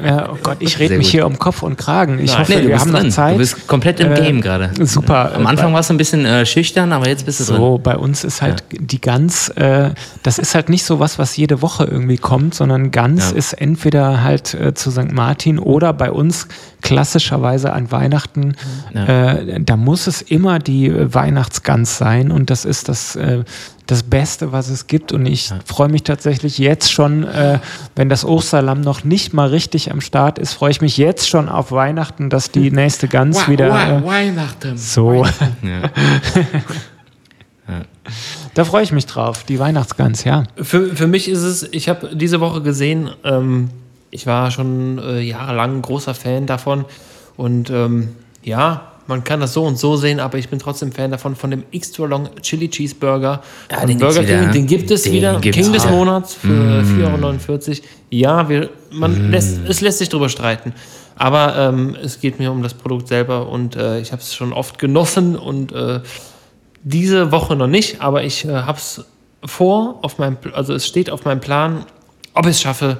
ja, oh Gott, ich rede mich gut. hier um Kopf und Kragen. Ich hoffe, Nee, wir haben drin. noch Zeit. Du bist komplett im Äh, Game gerade. Super. Am Äh, Anfang warst du ein bisschen äh, schüchtern, aber jetzt bist du drin. So, bei uns ist halt die Gans, äh, das ist halt nicht so was, was jede Woche irgendwie kommt, sondern Gans Ja. ist entweder halt äh, zu St. Martin oder bei uns klassischerweise an Weihnachten. Ja. Äh, da muss es immer die äh, Weihnachtsgans sein und das ist das, äh, das Beste, was es gibt. Und ich freue mich tatsächlich jetzt schon, äh, wenn das Osterlamm noch nicht mal richtig am Start ist, freue ich mich jetzt schon auf Weihnachten, dass die nächste Gans wieder. Äh, Weihnachten. so. Ja. Da freue ich mich drauf, die Weihnachtsgans, ja. Für, für mich ist es, ich habe diese Woche gesehen, ähm, ich war schon äh, jahrelang ein großer Fan davon und ähm, ja, man kann das so und so sehen, aber ich bin trotzdem Fan davon, von dem Extra Long Chili Cheeseburger. Ja, den Burger King, den gibt es Den wieder. King des wieder. Monats für 4,49 Euro. Ja, wir, man lässt, es lässt sich drüber streiten. Aber ähm, es geht mir um das Produkt selber und äh, ich habe es schon oft genossen und äh, diese Woche noch nicht, aber ich äh, habe es vor, auf meinem, also es steht auf meinem Plan. Ob ich es schaffe,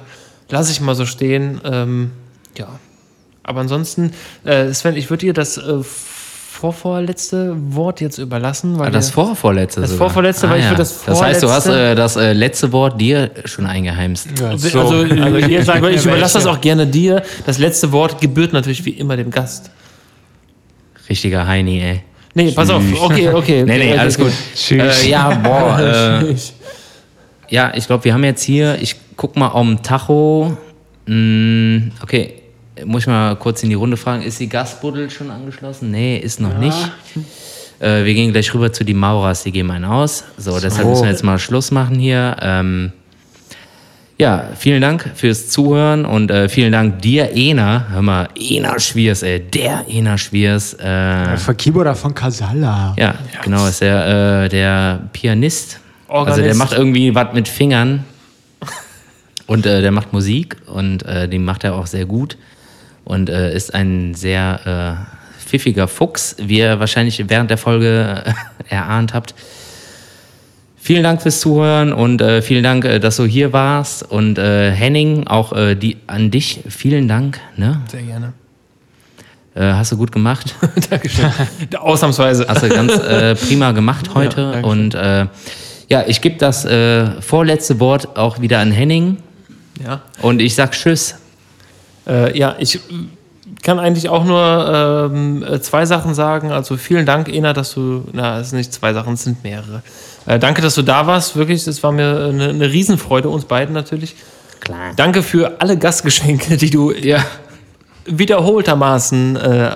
lasse ich mal so stehen. Ähm, ja, aber ansonsten, äh, Sven, ich würde dir das äh, vorvorletzte Wort jetzt überlassen. Weil Ah, das vorvorletzte Das sogar. vorvorletzte, weil ich würde das Das heißt, du hast vorletzte- äh, das äh, letzte Wort dir schon eingeheimst. Also, also, ihr sagt ich, überlasse das auch gerne dir. Das letzte Wort gebührt natürlich wie immer dem Gast. Richtiger Heini, ey. Nee, pass auf. Okay, okay. Nee, nee, okay, alles okay. gut. Tschüss. Äh, ja, boah. Äh, ja, ich glaube, wir haben jetzt hier, ich guck mal am Tacho. Mm, okay, muss ich mal kurz in die Runde fragen, ist die Gasbuddel schon angeschlossen? Nee, ist noch nicht. Äh, wir gehen gleich rüber zu die Maurers, die geben einen aus. So, deshalb müssen wir jetzt mal Schluss machen hier. Ähm, ja, vielen Dank fürs Zuhören und äh, vielen Dank dir, Ena. Hör mal, Ena Schwiers, ey, der Ena Schwiers. Äh, Von Keyboarder von Casalla. ja, genau, ist der, äh, der Pianist. Also der Organist. macht irgendwie was mit Fingern. Und äh, der macht Musik und äh, den macht er auch sehr gut. Und äh, ist ein sehr äh, pfiffiger Fuchs, wie ihr wahrscheinlich während der Folge äh, erahnt habt. Vielen Dank fürs Zuhören und äh, vielen Dank, äh, dass du hier warst. Und Henning, auch die, an dich vielen Dank. Ne? Sehr gerne. Hast du gut gemacht. Dankeschön. Ausnahmsweise. Hast du ganz prima gemacht heute. danke und ja, ich gebe das vorletzte Wort auch wieder an Henning. Ja. Und ich sag Tschüss. Äh, ja, ich äh, kann eigentlich auch nur ähm, äh, zwei Sachen sagen. Also vielen Dank, Ena, dass du, na, es sind nicht zwei Sachen, es sind mehrere. Äh, danke, dass du da warst. Wirklich, es war mir eine, eine Riesenfreude, uns beiden natürlich. Klar. Danke für alle Gastgeschenke, die du Ja. wiederholtermaßen äh,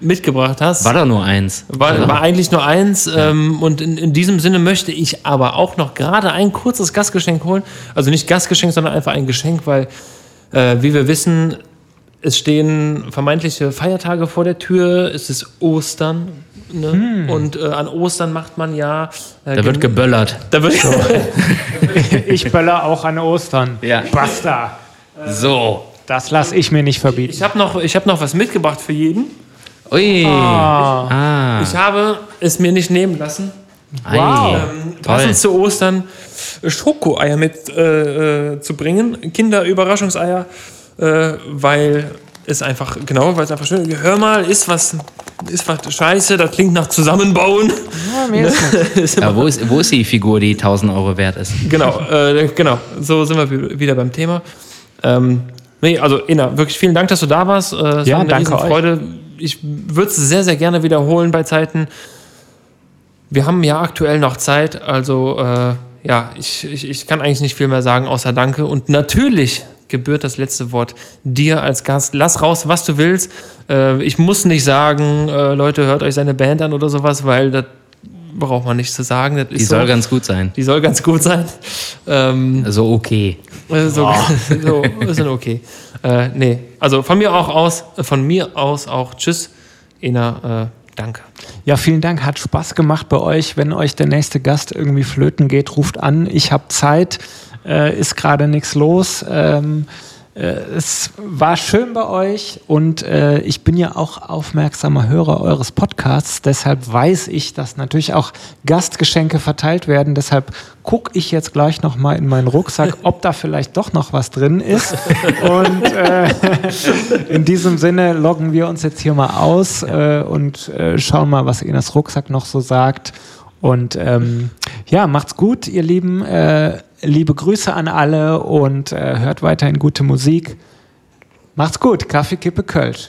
mitgebracht hast. War doch nur eins. War, war eigentlich nur eins. Ähm, und in, in diesem Sinne möchte ich aber auch noch gerade ein kurzes Gastgeschenk holen. Also nicht Gastgeschenk, sondern einfach ein Geschenk, weil, äh, wie wir wissen, es stehen vermeintliche Feiertage vor der Tür. Es ist Ostern. Ne? Und äh, an Ostern macht man ja. Äh, Da wird geböllert. da wird Ich böller auch an Ostern. Ja. Basta. So. Das lasse ich mir nicht verbieten. Ich habe noch, ich hab noch was mitgebracht für jeden. Ui. Ah. Ich habe es mir nicht nehmen lassen. Wow. ähm, passend zu Ostern Schokoeier mit äh, äh, zu bringen. Kinderüberraschungseier, äh, weil es einfach, genau, weil es einfach schön Hör mal, ist was, ist was scheiße, das klingt nach Zusammenbauen. Ja, mir ist. Aber wo ist, wo ist die Figur, die 1000 Euro wert ist? Genau, äh, genau. So sind wir wi- wieder beim Thema. Ähm, nee, also Inna, wirklich vielen Dank, dass du da warst. Äh, es Ja, war eine danke Riesenfreude. Ich würde es sehr, sehr gerne wiederholen bei Zeiten. Wir haben ja aktuell noch Zeit, also äh, ja, ich, ich, ich kann eigentlich nicht viel mehr sagen, außer Danke. Und natürlich gebührt das letzte Wort dir als Gast. Lass raus, was du willst. Äh, ich muss nicht sagen, äh, Leute, hört euch seine Band an oder sowas, weil das braucht man nicht zu sagen. Das Die so. soll ganz gut sein. Die soll ganz gut sein. Ähm, So okay. äh, so, so ist dann okay. Äh, nee, also von mir auch aus, von mir aus auch Tschüss, Ena, äh, danke. Ja, vielen Dank. Hat Spaß gemacht bei euch. Wenn euch der nächste Gast irgendwie flöten geht, ruft an. Ich habe Zeit. Äh, ist gerade nichts los. Ähm, äh, es war schön bei euch und äh, ich bin ja auch aufmerksamer Hörer eures Podcasts. Deshalb weiß ich, dass natürlich auch Gastgeschenke verteilt werden. Deshalb gucke ich jetzt gleich noch mal in meinen Rucksack, ob da vielleicht doch noch was drin ist. Und äh, in diesem Sinne loggen wir uns jetzt hier mal aus äh, und äh, schauen mal, was Enas Rucksack noch so sagt. Und ähm, ja, macht's gut, ihr Lieben. Äh, liebe Grüße an alle und äh, hört weiterhin gute Musik. Macht's gut. Kaffee, Kippe, Kölsch.